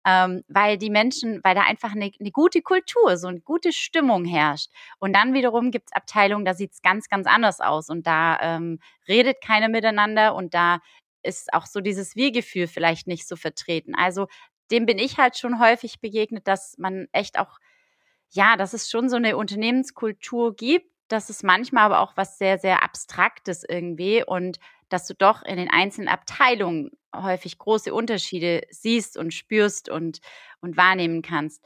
ähm, weil die Menschen, weil da einfach eine, eine gute Kultur, so eine gute Stimmung herrscht. Und dann wiederum gibt es Abteilungen, da sieht es ganz, ganz anders aus und da ähm, redet keiner miteinander und da ist auch so dieses Wir-Gefühl vielleicht nicht so vertreten. Also dem bin ich halt schon häufig begegnet, dass man echt auch, ja, dass es schon so eine Unternehmenskultur gibt, dass es manchmal aber auch was sehr, sehr Abstraktes irgendwie und dass du doch in den einzelnen Abteilungen häufig große Unterschiede siehst und spürst und, und wahrnehmen kannst.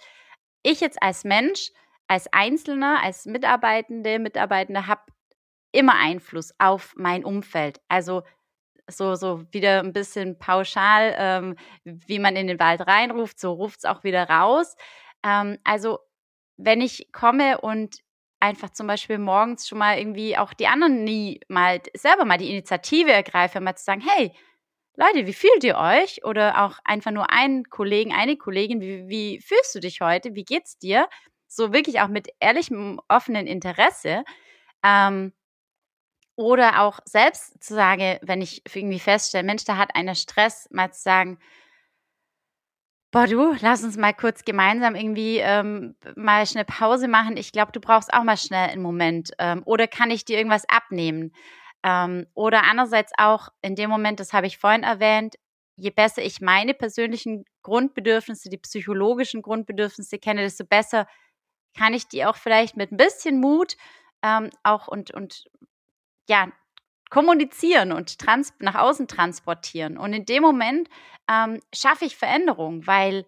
Ich jetzt als Mensch, als Einzelner, als Mitarbeitende, Mitarbeitende habe immer Einfluss auf mein Umfeld. Also so, so wieder ein bisschen pauschal, ähm, wie man in den Wald reinruft, so ruft es auch wieder raus. Ähm, also wenn ich komme und einfach zum Beispiel morgens schon mal irgendwie auch die anderen nie mal selber mal die Initiative ergreife, mal zu sagen, hey, Leute, wie fühlt ihr euch? Oder auch einfach nur einen Kollegen, eine Kollegin, wie, wie fühlst du dich heute? Wie geht's dir? So wirklich auch mit ehrlichem, offenen Interesse. Ähm, oder auch selbst zu sagen, wenn ich irgendwie feststelle, Mensch, da hat einer Stress, mal zu sagen, boah du, lass uns mal kurz gemeinsam irgendwie ähm, mal schnell Pause machen. Ich glaube, du brauchst auch mal schnell einen Moment. Ähm, oder kann ich dir irgendwas abnehmen? Ähm, oder andererseits auch in dem Moment, das habe ich vorhin erwähnt, je besser ich meine persönlichen Grundbedürfnisse, die psychologischen Grundbedürfnisse kenne, desto besser kann ich die auch vielleicht mit ein bisschen Mut ähm, auch und, und ja, kommunizieren und trans nach außen transportieren. Und in dem Moment ähm, schaffe ich Veränderung, weil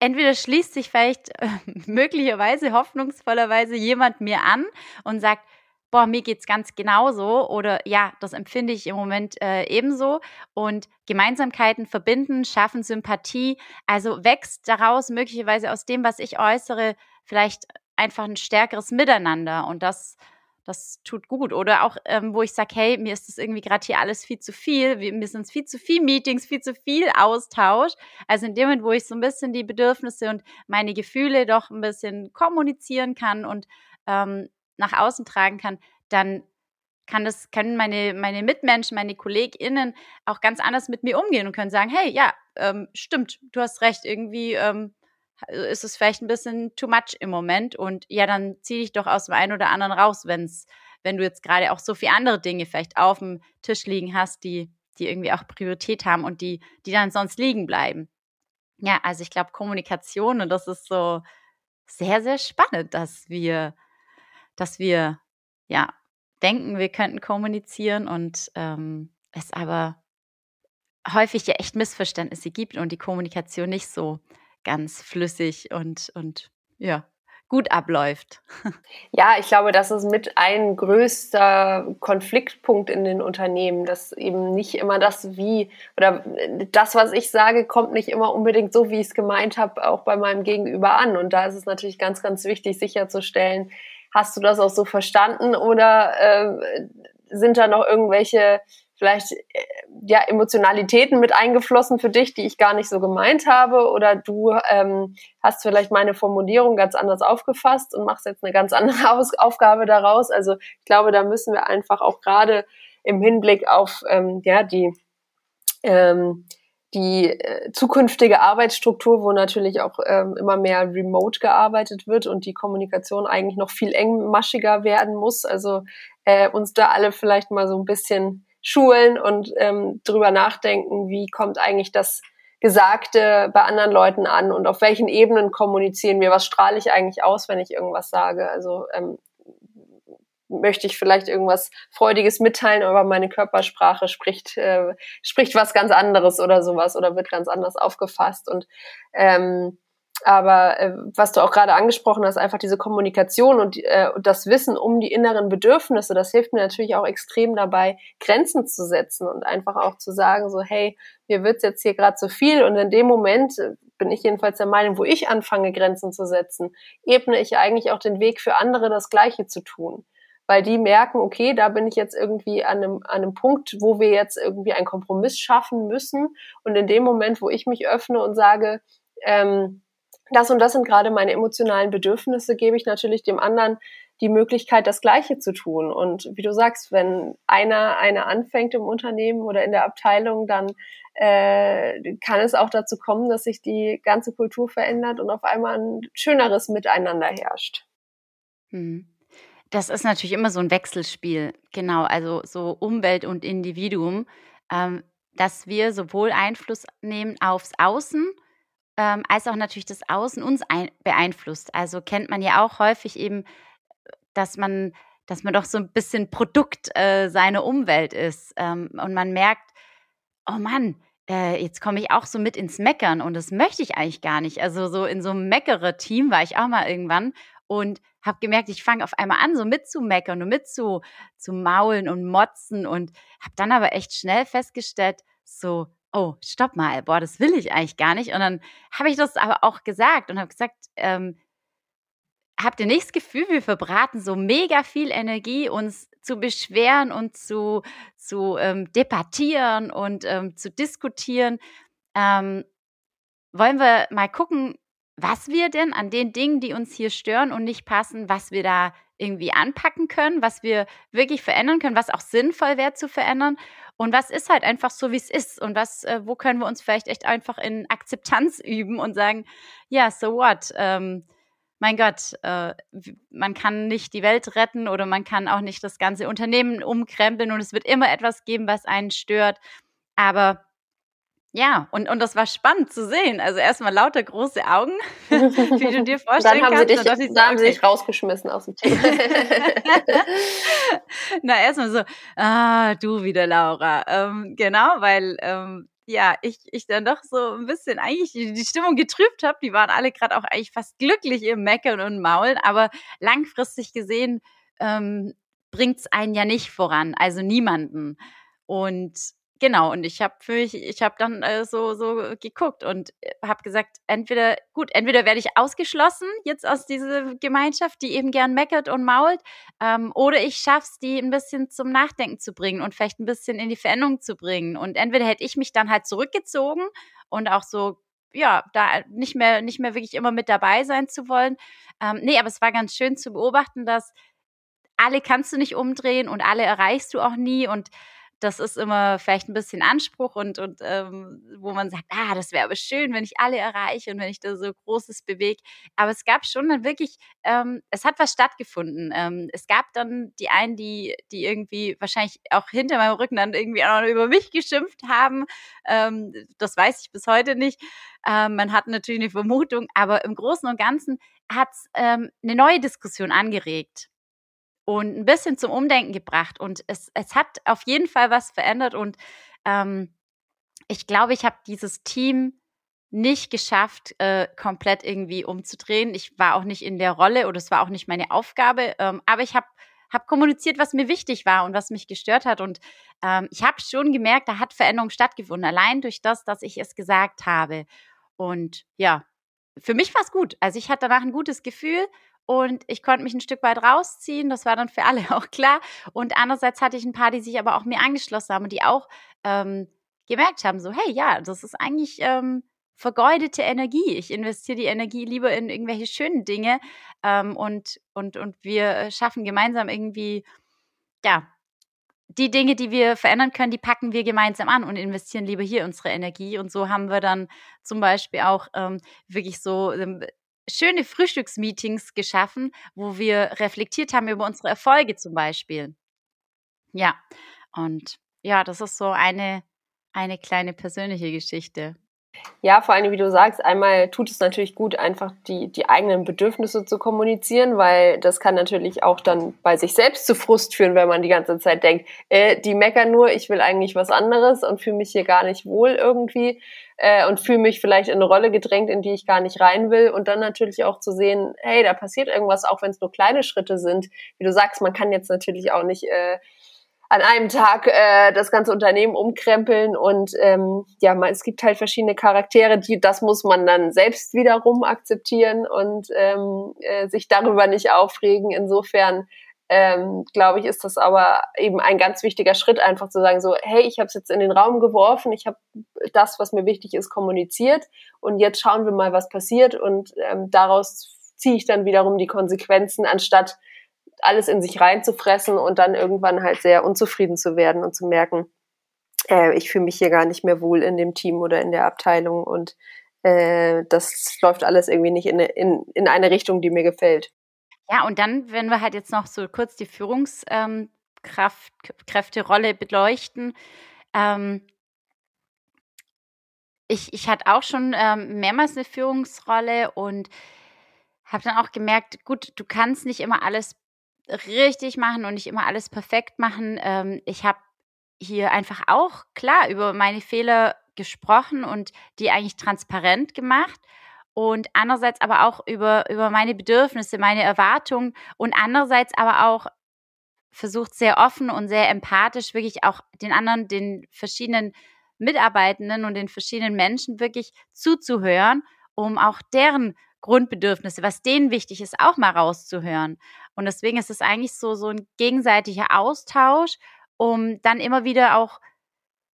entweder schließt sich vielleicht äh, (laughs) möglicherweise, hoffnungsvollerweise jemand mir an und sagt, boah, mir geht's ganz genauso oder ja, das empfinde ich im Moment äh, ebenso. Und Gemeinsamkeiten verbinden, schaffen Sympathie, also wächst daraus möglicherweise aus dem, was ich äußere, vielleicht einfach ein stärkeres Miteinander. Und das, das tut gut. Oder auch, ähm, wo ich sage, hey, mir ist das irgendwie gerade hier alles viel zu viel, mir sind viel zu viel Meetings, viel zu viel Austausch. Also in dem Moment, wo ich so ein bisschen die Bedürfnisse und meine Gefühle doch ein bisschen kommunizieren kann und ähm, nach außen tragen kann, dann kann das, können meine, meine Mitmenschen, meine KollegInnen auch ganz anders mit mir umgehen und können sagen, hey, ja, ähm, stimmt, du hast recht, irgendwie ähm, ist es vielleicht ein bisschen too much im Moment und ja, dann zieh dich doch aus dem einen oder anderen raus, wenn's, wenn du jetzt gerade auch so viele andere Dinge vielleicht auf dem Tisch liegen hast, die, die irgendwie auch Priorität haben und die, die dann sonst liegen bleiben. Ja, also ich glaube, Kommunikation und das ist so sehr, sehr spannend, dass wir dass wir ja denken, wir könnten kommunizieren und ähm, es aber häufig ja echt Missverständnisse gibt und die Kommunikation nicht so ganz flüssig und, und ja, gut abläuft. (laughs) Ja, ich glaube, das ist mit ein größter Konfliktpunkt in den Unternehmen, dass eben nicht immer das wie oder das, was ich sage, kommt nicht immer unbedingt so, wie ich es gemeint habe, auch bei meinem Gegenüber an. Und da ist es natürlich ganz, ganz wichtig, sicherzustellen, Hast du das auch so verstanden oder äh, sind da noch irgendwelche vielleicht äh, ja Emotionalitäten mit eingeflossen für dich, die ich gar nicht so gemeint habe oder du ähm, hast vielleicht meine Formulierung ganz anders aufgefasst und machst jetzt eine ganz (laughs) andere Aus Aufgabe daraus. Also ich glaube, da müssen wir einfach auch gerade im Hinblick auf ähm, ja die ähm, die äh, zukünftige Arbeitsstruktur, wo natürlich auch ähm, immer mehr remote gearbeitet wird und die Kommunikation eigentlich noch viel engmaschiger werden muss. Also äh, uns da alle vielleicht mal so ein bisschen schulen und ähm, drüber nachdenken, wie kommt eigentlich das Gesagte bei anderen Leuten an und auf welchen Ebenen kommunizieren wir, was strahle ich eigentlich aus, wenn ich irgendwas sage. Also ähm, möchte ich vielleicht irgendwas Freudiges mitteilen, aber meine Körpersprache spricht, äh, spricht was ganz anderes oder sowas oder wird ganz anders aufgefasst. Und ähm, aber äh, was du auch gerade angesprochen hast, einfach diese Kommunikation und, äh, das Wissen um die inneren Bedürfnisse, das hilft mir natürlich auch extrem dabei, Grenzen zu setzen und einfach auch zu sagen, so, hey, mir wird's jetzt hier gerade zu viel und in dem Moment äh, bin ich jedenfalls der Meinung, wo ich anfange, Grenzen zu setzen, ebne ich eigentlich auch den Weg für andere, das Gleiche zu tun. Weil die merken, okay, da bin ich jetzt irgendwie an einem, an einem Punkt, wo wir jetzt irgendwie einen Kompromiss schaffen müssen. Und in dem Moment, wo ich mich öffne und sage, ähm, das und das sind gerade meine emotionalen Bedürfnisse, gebe ich natürlich dem anderen die Möglichkeit, das Gleiche zu tun. Und wie du sagst, wenn einer eine anfängt im Unternehmen oder in der Abteilung, dann äh, kann es auch dazu kommen, dass sich die ganze Kultur verändert und auf einmal ein schöneres Miteinander herrscht. Hm. Das ist natürlich immer so ein Wechselspiel, genau. Also so Umwelt und Individuum, ähm, dass wir sowohl Einfluss nehmen aufs Außen ähm, als auch natürlich das Außen uns ein beeinflusst. Also kennt man ja auch häufig eben, dass man dass man doch so ein bisschen Produkt äh, seiner Umwelt ist. Ähm, und man merkt, oh Mann, äh, jetzt komme ich auch so mit ins Meckern und das möchte ich eigentlich gar nicht. Also so in so einem Meckere-Team war ich auch mal irgendwann und habe gemerkt, ich fange auf einmal an, so mitzumeckern und mit zu, zu maulen und motzen und habe dann aber echt schnell festgestellt, so, oh, stopp mal, boah, das will ich eigentlich gar nicht. Und dann habe ich das aber auch gesagt und habe gesagt, ähm, habt ihr nicht das Gefühl, wir verbraten so mega viel Energie, uns zu beschweren und zu, zu ähm, debattieren und ähm, zu diskutieren? Ähm, wollen wir mal gucken, was wir denn an den Dingen, die uns hier stören und nicht passen, was wir da irgendwie anpacken können, was wir wirklich verändern können, was auch sinnvoll wäre zu verändern und was ist halt einfach so, wie es ist und was, äh, wo können wir uns vielleicht echt einfach in Akzeptanz (laughs) üben und sagen, ja, so what? Ähm, mein Gott, äh, man kann nicht die Welt retten oder man kann auch nicht das ganze Unternehmen umkrempeln und es wird immer etwas geben, was einen stört. Aber ja, und, und das war spannend zu sehen. Also erstmal lauter große Augen, (laughs) wie du dir vorstellen dann haben kannst. Sie dich, dann haben sie dich rausgeschmissen aus dem Team. (laughs) Na, erstmal so, ah, du wieder, Laura. Ähm, genau, weil ähm, ja, ich, ich dann doch so ein bisschen eigentlich die, die Stimmung getrübt habe. Die waren alle gerade auch eigentlich fast glücklich im Meckern und Maulen, aber langfristig gesehen ähm, bringt es einen ja nicht voran, also niemanden. Und Genau, und ich habe für mich, ich habe dann äh, so, so geguckt und äh, habe gesagt, entweder, gut, entweder werde ich ausgeschlossen jetzt aus dieser Gemeinschaft, die eben gern meckert und mault, ähm, oder ich schaffe es, die ein bisschen zum Nachdenken zu bringen und vielleicht ein bisschen in die Veränderung zu bringen. Und entweder hätte ich mich dann halt zurückgezogen und auch so ja, da nicht mehr, nicht mehr wirklich immer mit dabei sein zu wollen. Ähm, nee, aber es war ganz schön zu beobachten, dass alle kannst du nicht umdrehen und alle erreichst du auch nie und das ist immer vielleicht ein bisschen Anspruch und, und ähm, wo man sagt, ah, das wäre aber schön, wenn ich alle erreiche und wenn ich da so Großes bewege. Aber es gab schon dann wirklich, ähm, es hat was stattgefunden. Ähm, es gab dann die einen, die, die irgendwie wahrscheinlich auch hinter meinem Rücken dann irgendwie auch noch über mich geschimpft haben. Ähm, das weiß ich bis heute nicht. Ähm, man hat natürlich eine Vermutung, aber im Großen und Ganzen hat es ähm, eine neue Diskussion angeregt und ein bisschen zum Umdenken gebracht. Und es, es hat auf jeden Fall was verändert. Und ähm, ich glaube, ich habe dieses Team nicht geschafft, äh, komplett irgendwie umzudrehen. Ich war auch nicht in der Rolle oder es war auch nicht meine Aufgabe. Ähm, aber ich habe hab kommuniziert, was mir wichtig war und was mich gestört hat. Und ähm, ich habe schon gemerkt, da hat Veränderung stattgefunden, allein durch das, dass ich es gesagt habe. Und ja, für mich war es gut. Also ich hatte danach ein gutes Gefühl und ich konnte mich ein Stück weit rausziehen. Das war dann für alle (laughs) auch klar. Und andererseits hatte ich ein paar, die sich aber auch mir angeschlossen haben und die auch ähm, gemerkt haben, so, hey, ja, das ist eigentlich ähm, vergeudete Energie. Ich investiere die Energie lieber in irgendwelche schönen Dinge ähm, und, und, und wir schaffen gemeinsam irgendwie, ja, die Dinge, die wir verändern können, die packen wir gemeinsam an und investieren lieber hier unsere Energie. Und so haben wir dann zum Beispiel auch ähm, wirklich so ähm, schöne Frühstücksmeetings geschaffen, wo wir reflektiert haben über unsere Erfolge zum Beispiel. Ja, und ja, das ist so eine, eine kleine persönliche Geschichte. Ja, vor allem, wie du sagst, einmal tut es natürlich gut, einfach die, die eigenen Bedürfnisse zu kommunizieren, weil das kann natürlich auch dann bei sich selbst zu Frust führen, wenn man die ganze Zeit denkt, äh, die meckern nur, ich will eigentlich was anderes und fühle mich hier gar nicht wohl irgendwie äh, und fühle mich vielleicht in eine Rolle gedrängt, in die ich gar nicht rein will. Und dann natürlich auch zu sehen, hey, da passiert irgendwas, auch wenn es nur kleine Schritte sind. Wie du sagst, man kann jetzt natürlich auch nicht äh, an einem Tag äh, das ganze Unternehmen umkrempeln und ähm, ja, man, es gibt halt verschiedene Charaktere, die das muss man dann selbst wiederum akzeptieren und ähm, äh, sich darüber nicht aufregen. Insofern ähm, glaube ich, ist das aber eben ein ganz wichtiger Schritt, einfach zu sagen, so, hey, ich habe es jetzt in den Raum geworfen, ich habe das, was mir wichtig ist, kommuniziert und jetzt schauen wir mal, was passiert und ähm, daraus ziehe ich dann wiederum die Konsequenzen, anstatt alles in sich reinzufressen und dann irgendwann halt sehr unzufrieden zu werden und zu merken, äh, ich fühle mich hier gar nicht mehr wohl in dem Team oder in der Abteilung und äh, das läuft alles irgendwie nicht in, in, in eine Richtung, die mir gefällt. Ja, und dann, wenn wir halt jetzt noch so kurz die Führungskräfte-Rolle ähm, beleuchten, ähm, ich, ich hatte auch schon ähm, mehrmals eine Führungsrolle und habe dann auch gemerkt, gut, du kannst nicht immer alles richtig machen und nicht immer alles perfekt machen. Ähm, ich habe hier einfach auch klar über meine Fehler gesprochen und die eigentlich transparent gemacht und andererseits aber auch über, über meine Bedürfnisse, meine Erwartungen und andererseits aber auch versucht sehr offen und sehr empathisch wirklich auch den anderen, den verschiedenen Mitarbeitenden und den verschiedenen Menschen wirklich zuzuhören, um auch deren Grundbedürfnisse, was denen wichtig ist, auch mal rauszuhören. Und deswegen ist es eigentlich so, so ein gegenseitiger Austausch, um dann immer wieder auch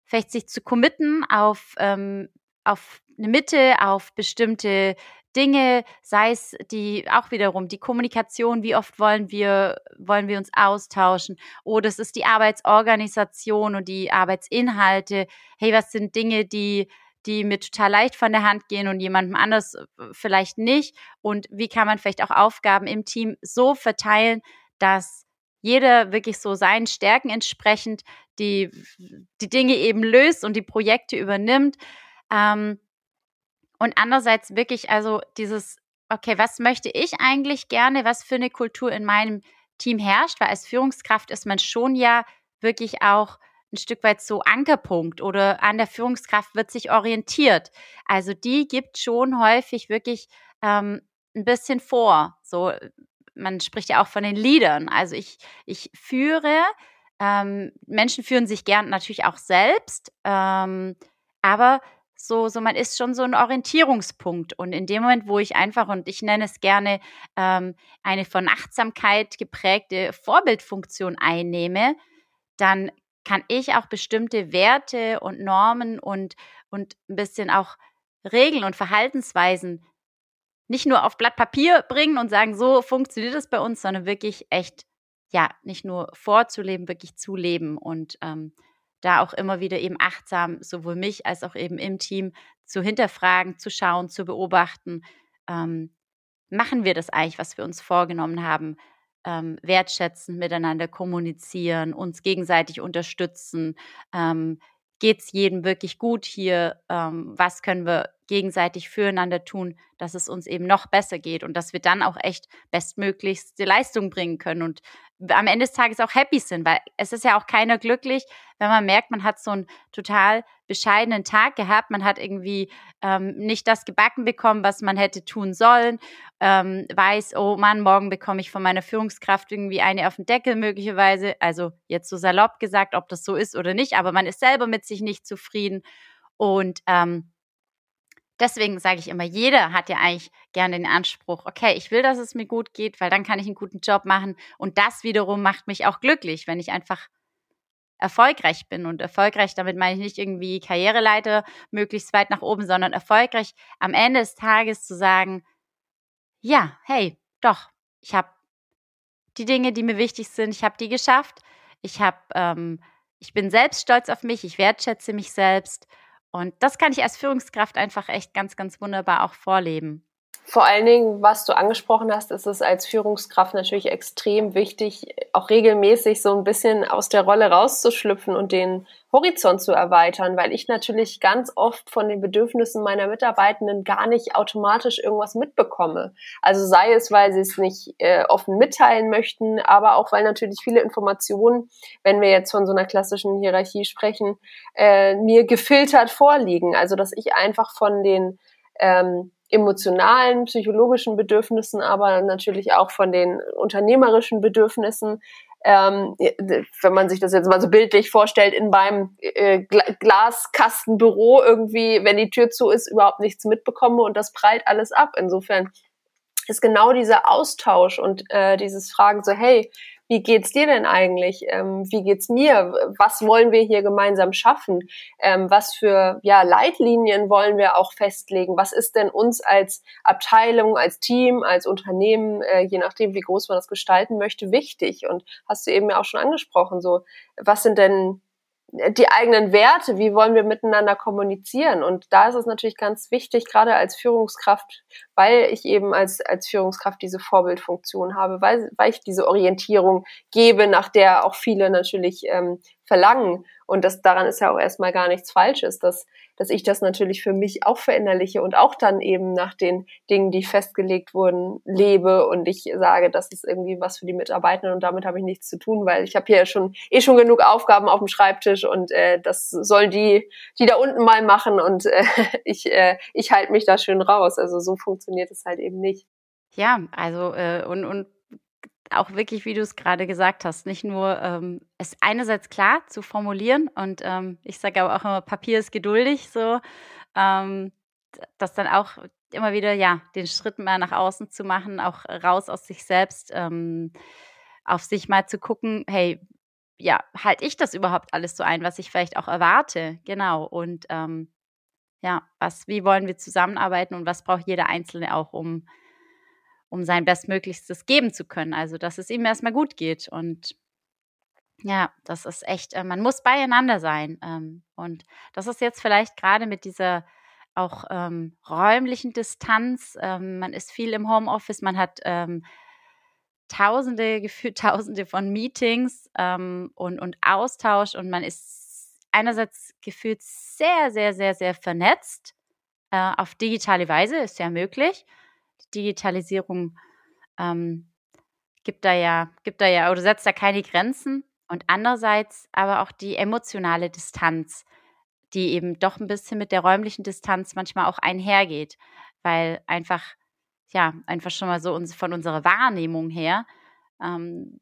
vielleicht sich zu committen auf, ähm, auf eine Mitte, auf bestimmte Dinge, sei es die auch wiederum die Kommunikation, wie oft wollen wir wollen wir uns austauschen oder es ist die Arbeitsorganisation und die Arbeitsinhalte. Hey, was sind Dinge, die die mir total leicht von der Hand gehen und jemandem anders äh, vielleicht nicht? Und wie kann man vielleicht auch Aufgaben im Team so verteilen, dass jeder wirklich so seinen Stärken entsprechend die, die Dinge eben löst und die Projekte übernimmt. Ähm, und andererseits wirklich also dieses, okay, was möchte ich eigentlich gerne, was für eine Kultur in meinem Team herrscht, weil als Führungskraft ist man schon ja wirklich auch ein Stück weit so Ankerpunkt oder an der Führungskraft wird sich orientiert. Also die gibt schon häufig wirklich ähm, ein bisschen vor. So, man spricht ja auch von den Leadern. Also ich, ich führe, ähm, Menschen führen sich gern natürlich auch selbst, ähm, aber so, so man ist schon so ein Orientierungspunkt. Und in dem Moment, wo ich einfach, und ich nenne es gerne, ähm, eine von Achtsamkeit geprägte Vorbildfunktion einnehme, dann kann ich auch bestimmte Werte und Normen und, und ein bisschen auch Regeln und Verhaltensweisen nicht nur auf Blatt Papier bringen und sagen, so funktioniert es bei uns, sondern wirklich echt, ja, nicht nur vorzuleben, wirklich zu leben und ähm, da auch immer wieder eben achtsam, sowohl mich als auch eben im Team zu hinterfragen, zu schauen, zu beobachten. Ähm, machen wir das eigentlich, was wir uns vorgenommen haben? Ähm, wertschätzen, miteinander kommunizieren, uns gegenseitig unterstützen. Ähm, Geht es jedem wirklich gut hier? Ähm, was können wir gegenseitig füreinander tun, dass es uns eben noch besser geht und dass wir dann auch echt bestmöglichste Leistung bringen können und am Ende des Tages auch happy sind, weil es ist ja auch keiner glücklich, wenn man merkt, man hat so einen total bescheidenen Tag gehabt, man hat irgendwie ähm, nicht das gebacken bekommen, was man hätte tun sollen, ähm, weiß, oh Mann, morgen bekomme ich von meiner Führungskraft irgendwie eine auf den Deckel möglicherweise, also jetzt so salopp gesagt, ob das so ist oder nicht, aber man ist selber mit sich nicht zufrieden und ähm, deswegen sage ich immer, jeder hat ja eigentlich gerne den Anspruch, okay, ich will, dass es mir gut geht, weil dann kann ich einen guten Job machen. Und das wiederum macht mich auch glücklich, wenn ich einfach erfolgreich bin. Und erfolgreich, damit meine ich nicht irgendwie Karriereleiter möglichst weit nach oben, sondern erfolgreich am Ende des Tages zu sagen, ja, hey, doch, ich habe die Dinge, die mir wichtig sind, ich habe die geschafft. Ich habe, ähm, ich bin selbst stolz auf mich, ich wertschätze mich selbst und das kann ich als Führungskraft einfach echt ganz, ganz wunderbar auch vorleben. Vor allen Dingen, was du angesprochen hast, ist es als Führungskraft natürlich extrem wichtig, auch regelmäßig so ein bisschen aus der Rolle rauszuschlüpfen und den Horizont zu erweitern, weil ich natürlich ganz oft von den Bedürfnissen meiner Mitarbeitenden gar nicht automatisch irgendwas mitbekomme. Also sei es, weil sie es nicht äh, offen mitteilen möchten, aber auch weil natürlich viele Informationen, wenn wir jetzt von so einer klassischen Hierarchie sprechen, äh, mir gefiltert vorliegen. Also dass ich einfach von den ähm, emotionalen, psychologischen Bedürfnissen, aber natürlich auch von den unternehmerischen Bedürfnissen. Ähm, wenn man sich das jetzt mal so bildlich vorstellt, in meinem äh, Glaskastenbüro irgendwie, wenn die Tür zu ist, überhaupt nichts mitbekomme und das prallt alles ab. Insofern ist genau dieser Austausch und äh, dieses Fragen so, hey, wie geht's dir denn eigentlich? Ähm, wie geht's mir? Was wollen wir hier gemeinsam schaffen? Ähm, was für ja, Leitlinien wollen wir auch festlegen? Was ist denn uns als Abteilung, als Team, als Unternehmen, äh, je nachdem, wie groß man das gestalten möchte, wichtig? Und hast du eben ja auch schon angesprochen, so, was sind denn die eigenen Werte, wie wollen wir miteinander kommunizieren? Und da ist es natürlich ganz wichtig, gerade als Führungskraft, weil ich eben als, als Führungskraft diese Vorbildfunktion habe, weil, weil ich diese Orientierung gebe, nach der auch viele natürlich ähm, verlangen. Und das daran ist ja auch erstmal gar nichts Falsches, dass, dass ich das natürlich für mich auch verinnerliche und auch dann eben nach den Dingen, die festgelegt wurden, lebe und ich sage, das ist irgendwie was für die Mitarbeitenden und damit habe ich nichts zu tun, weil ich habe hier schon eh schon genug Aufgaben auf dem Schreibtisch und äh, das sollen die, die da unten mal machen und äh, (laughs) ich, äh, ich halte mich da schön raus. Also so funktioniert es halt eben nicht. Ja, also äh, und, und auch wirklich, wie du es gerade gesagt hast, nicht nur ähm, es einerseits klar zu formulieren und ähm, ich sage aber auch immer, Papier ist geduldig, so, ähm, dass dann auch immer wieder, ja, den Schritt mal nach außen zu machen, auch raus aus sich selbst, ähm, auf sich mal zu gucken, hey, ja, halte ich das überhaupt alles so ein, was ich vielleicht auch erwarte? Genau. Und ähm, ja, was, wie wollen wir zusammenarbeiten und was braucht jeder Einzelne auch, um um sein Bestmöglichstes geben zu können. Also, dass es ihm erstmal gut geht. Und ja, das ist echt, äh, man muss beieinander sein. Ähm, und das ist jetzt vielleicht gerade mit dieser auch ähm, räumlichen Distanz. Ähm, man ist viel im Homeoffice, man hat ähm, Tausende, (laughs) gefühlt Tausende von Meetings ähm, und, und Austausch und man ist einerseits gefühlt sehr, sehr, sehr, sehr vernetzt äh, auf digitale Weise, ist ja möglich. Digitalisierung ähm, gibt da ja, gibt da ja oder setzt da keine Grenzen. Und andererseits aber auch die emotionale Distanz, die eben doch ein bisschen mit der räumlichen Distanz manchmal auch einhergeht, weil einfach, ja, einfach schon mal so von unserer Wahrnehmung her ähm,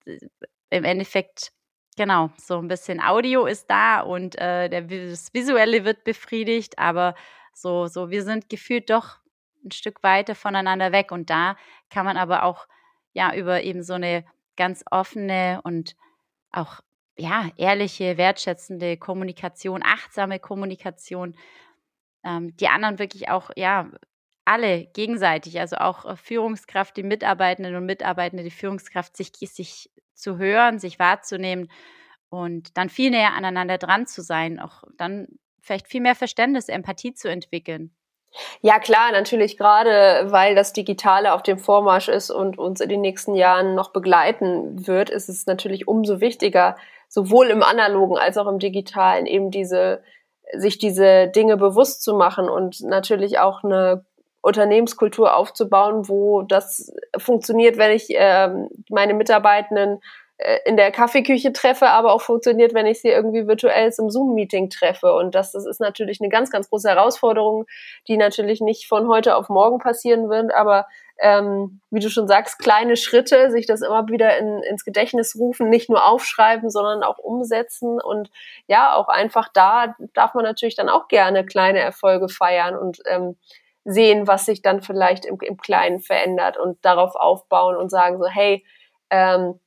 im Endeffekt genau, so ein bisschen Audio ist da und äh, der, das Visuelle wird befriedigt, aber so, so, wir sind gefühlt doch ein Stück weiter voneinander weg. Und da kann man aber auch ja über eben so eine ganz offene und auch ja ehrliche, wertschätzende Kommunikation, achtsame Kommunikation, ähm, die anderen wirklich auch ja alle gegenseitig, also auch äh, Führungskraft, die Mitarbeitenden und Mitarbeitende, die Führungskraft, sich, sich zu hören, sich wahrzunehmen und dann viel näher aneinander dran zu sein, auch dann vielleicht viel mehr Verständnis, Empathie zu entwickeln. Ja, klar, natürlich gerade, weil das Digitale auf dem Vormarsch ist und uns in den nächsten Jahren noch begleiten wird, ist es natürlich umso wichtiger, sowohl im analogen als auch im digitalen eben diese, sich diese Dinge bewusst zu machen und natürlich auch eine Unternehmenskultur aufzubauen, wo das funktioniert, wenn ich ähm, meine Mitarbeitenden äh, in der Kaffeeküche treffe, aber auch funktioniert, wenn ich sie irgendwie virtuell zum Zoom-Meeting treffe. Und das, das ist natürlich eine ganz, ganz große Herausforderung, die natürlich nicht von heute auf morgen passieren wird, aber ähm, wie du schon sagst, kleine Schritte, sich das immer wieder in, ins Gedächtnis rufen, nicht nur aufschreiben, sondern auch umsetzen. Und ja, auch einfach da darf man natürlich dann auch gerne kleine Erfolge feiern und ähm, sehen, was sich dann vielleicht im, im Kleinen verändert und darauf aufbauen und sagen so, hey, ähm,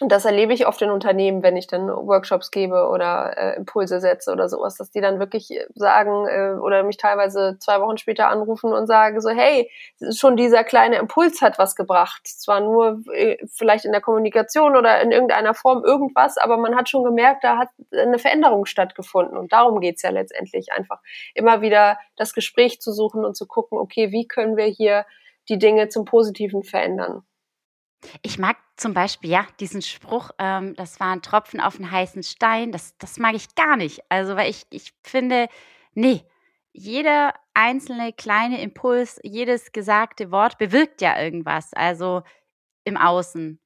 und das erlebe ich oft in Unternehmen, wenn ich dann Workshops gebe oder äh, Impulse setze oder sowas, dass die dann wirklich sagen äh, oder mich teilweise zwei Wochen später anrufen und sagen so, hey, schon dieser kleine Impuls hat was gebracht. Zwar nur äh, vielleicht in der Kommunikation oder in irgendeiner Form irgendwas, aber man hat schon gemerkt, da hat eine Veränderung stattgefunden. Und darum geht's ja letztendlich einfach immer wieder das Gespräch zu suchen und zu gucken, okay, wie können wir hier die Dinge zum Positiven verändern. Ich mag zum Beispiel, ja, diesen Spruch, ähm, das war ein Tropfen auf einen heißen Stein, das, das mag ich gar nicht. Also, weil ich, ich finde, nee, jeder einzelne kleine Impuls, jedes gesagte Wort bewirkt ja irgendwas, also im Außen.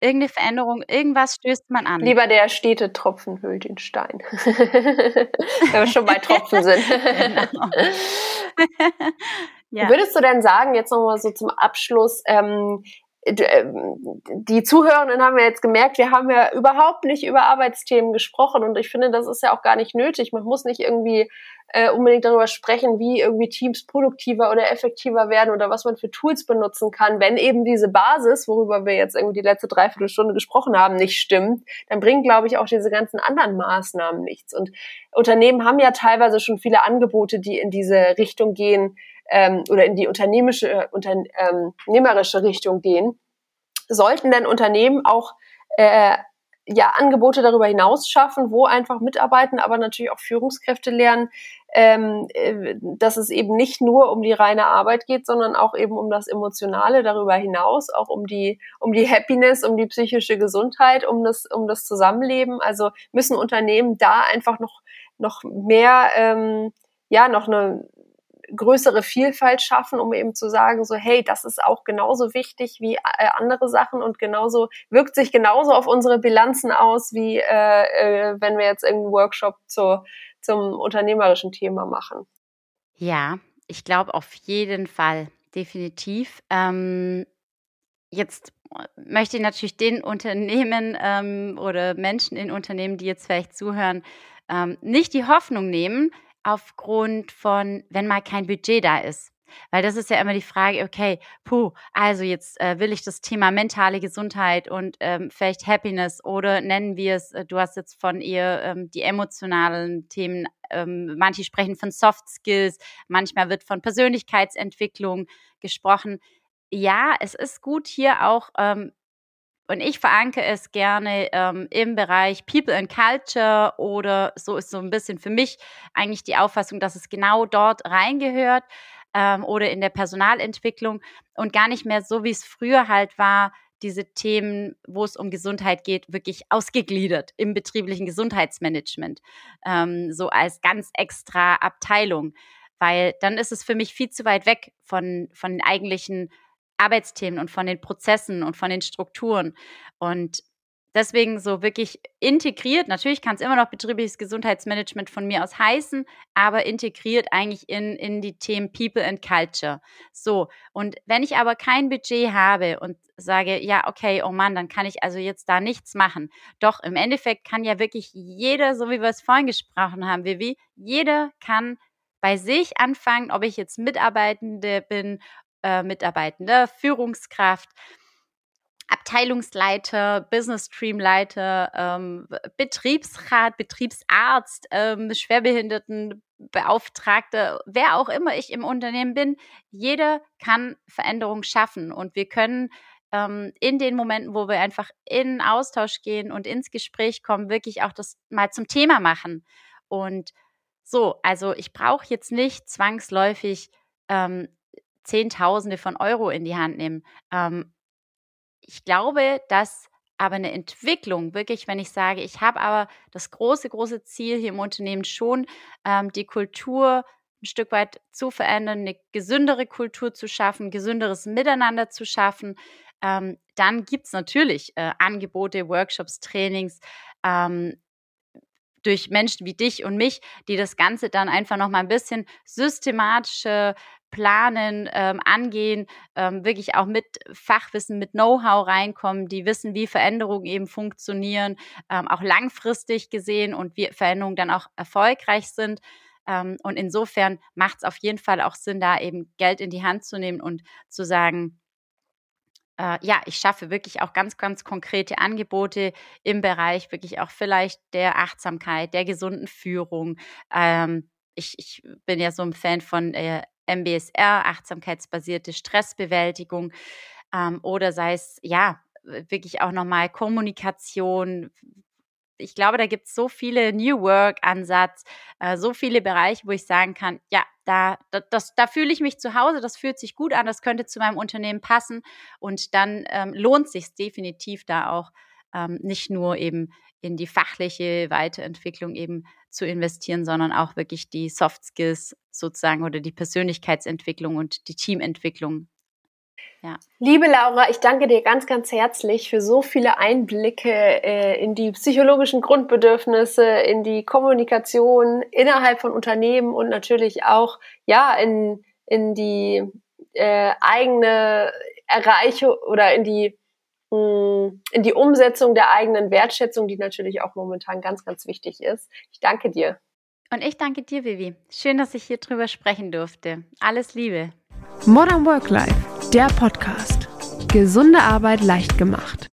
Irgendeine Veränderung, irgendwas stößt man an. Lieber der stete Tropfen hüllt den Stein. (laughs) Wenn wir schon bei Tropfen sind. (laughs) Genau. (laughs) ja. Würdest du denn sagen, jetzt nochmal so zum Abschluss, ähm, ähm, die Zuhörenden haben ja jetzt gemerkt, wir haben ja überhaupt nicht über Arbeitsthemen gesprochen und ich finde, das ist ja auch gar nicht nötig. Man muss nicht irgendwie äh, unbedingt darüber sprechen, wie irgendwie Teams produktiver oder effektiver werden oder was man für Tools benutzen kann. Wenn eben diese Basis, worüber wir jetzt irgendwie die letzte Dreiviertelstunde gesprochen haben, nicht stimmt, dann bringen, glaube ich, auch diese ganzen anderen Maßnahmen nichts. Und Unternehmen haben ja teilweise schon viele Angebote, die in diese Richtung gehen, ähm, oder in die unternehmerische, äh, unternehmerische Richtung gehen, sollten denn Unternehmen auch äh, ja Angebote darüber hinaus schaffen, wo einfach Mitarbeiter, aber natürlich auch Führungskräfte lernen, ähm, äh, dass es eben nicht nur um die reine Arbeit geht, sondern auch eben um das Emotionale darüber hinaus, auch um die um die Happiness, um die psychische Gesundheit, um das um das Zusammenleben. Also müssen Unternehmen da einfach noch noch mehr ähm, ja noch eine größere Vielfalt schaffen, um eben zu sagen, so hey, das ist auch genauso wichtig wie äh, andere Sachen und genauso wirkt sich genauso auf unsere Bilanzen aus, wie äh, äh, wenn wir jetzt irgendeinen Workshop zu, zum unternehmerischen Thema machen. Ja, ich glaube auf jeden Fall, definitiv. Ähm, jetzt möchte ich natürlich den Unternehmen ähm, oder Menschen in Unternehmen, die jetzt vielleicht zuhören, ähm, nicht die Hoffnung nehmen, aufgrund von, wenn mal kein Budget da ist. Weil das ist ja immer die Frage, okay, puh, also jetzt äh, will ich das Thema mentale Gesundheit und ähm, vielleicht Happiness oder nennen wir es, äh, du hast jetzt von ihr ähm, die emotionalen Themen, ähm, manche sprechen von Soft Skills, manchmal wird von Persönlichkeitsentwicklung gesprochen. Ja, es ist gut hier auch ähm, und ich verankere es gerne ähm, im Bereich People and Culture oder so ist so ein bisschen für mich eigentlich die Auffassung, dass es genau dort reingehört ähm, oder in der Personalentwicklung und gar nicht mehr so, wie es früher halt war, diese Themen, wo es um Gesundheit geht, wirklich ausgegliedert im betrieblichen Gesundheitsmanagement, ähm, so als ganz extra Abteilung, weil dann ist es für mich viel zu weit weg von, von den eigentlichen Arbeitsthemen und von den Prozessen und von den Strukturen. Und deswegen so wirklich integriert, natürlich kann es immer noch betriebliches Gesundheitsmanagement von mir aus heißen, aber integriert eigentlich in, in die Themen People and Culture. So, und wenn ich aber kein Budget habe und sage, ja, okay, oh Mann, dann kann ich also jetzt da nichts machen. Doch im Endeffekt kann ja wirklich jeder, so wie wir es vorhin gesprochen haben, Vivi, jeder kann bei sich anfangen, ob ich jetzt Mitarbeitende bin äh, Mitarbeitende, Führungskraft, Abteilungsleiter, Business Streamleiter, ähm, Betriebsrat, Betriebsarzt, ähm, Schwerbehindertenbeauftragter, wer auch immer ich im Unternehmen bin, jeder kann Veränderung schaffen und wir können ähm, in den Momenten, wo wir einfach in Austausch gehen und ins Gespräch kommen, wirklich auch das mal zum Thema machen. Und so, also ich brauche jetzt nicht zwangsläufig ähm, Zehntausende von Euro in die Hand nehmen. Ähm, ich glaube, dass aber eine Entwicklung, wirklich, wenn ich sage, ich habe aber das große, große Ziel hier im Unternehmen schon, ähm, die Kultur ein Stück weit zu verändern, eine gesündere Kultur zu schaffen, gesünderes Miteinander zu schaffen, ähm, dann gibt es natürlich äh, Angebote, Workshops, Trainings, ähm, durch Menschen wie dich und mich, die das Ganze dann einfach noch mal ein bisschen systematischer planen, ähm, angehen, ähm, wirklich auch mit Fachwissen, mit Know-how reinkommen, die wissen, wie Veränderungen eben funktionieren, ähm, auch langfristig gesehen und wie Veränderungen dann auch erfolgreich sind. Ähm, und insofern macht es auf jeden Fall auch Sinn, da eben Geld in die Hand zu nehmen und zu sagen, äh, ja, ich schaffe wirklich auch ganz, ganz konkrete Angebote im Bereich wirklich auch vielleicht der Achtsamkeit, der gesunden Führung. Ähm, ich, ich, bin ja so ein Fan von äh, MBSR, achtsamkeitsbasierte Stressbewältigung ähm, oder sei es ja wirklich auch nochmal Kommunikation. Ich glaube, da gibt es so viele New Work-Ansatz, äh, so viele Bereiche, wo ich sagen kann, ja, da, das, da fühle ich mich zu Hause, das fühlt sich gut an, das könnte zu meinem Unternehmen passen. Und dann ähm, lohnt sich definitiv da auch ähm, nicht nur eben in die fachliche Weiterentwicklung eben zu investieren, sondern auch wirklich die Soft Skills sozusagen oder die Persönlichkeitsentwicklung und die Teamentwicklung ja. Liebe Laura, ich danke dir ganz, ganz herzlich für so viele Einblicke äh, in die psychologischen Grundbedürfnisse, in die Kommunikation innerhalb von Unternehmen und natürlich auch ja in, in die äh, eigene Erreichung oder in die in die Umsetzung der eigenen Wertschätzung, die natürlich auch momentan ganz, ganz wichtig ist. Ich danke dir. Und ich danke dir, Vivi. Schön, dass ich hier drüber sprechen durfte. Alles Liebe. Modern Work Life der Podcast. Gesunde Arbeit leicht gemacht.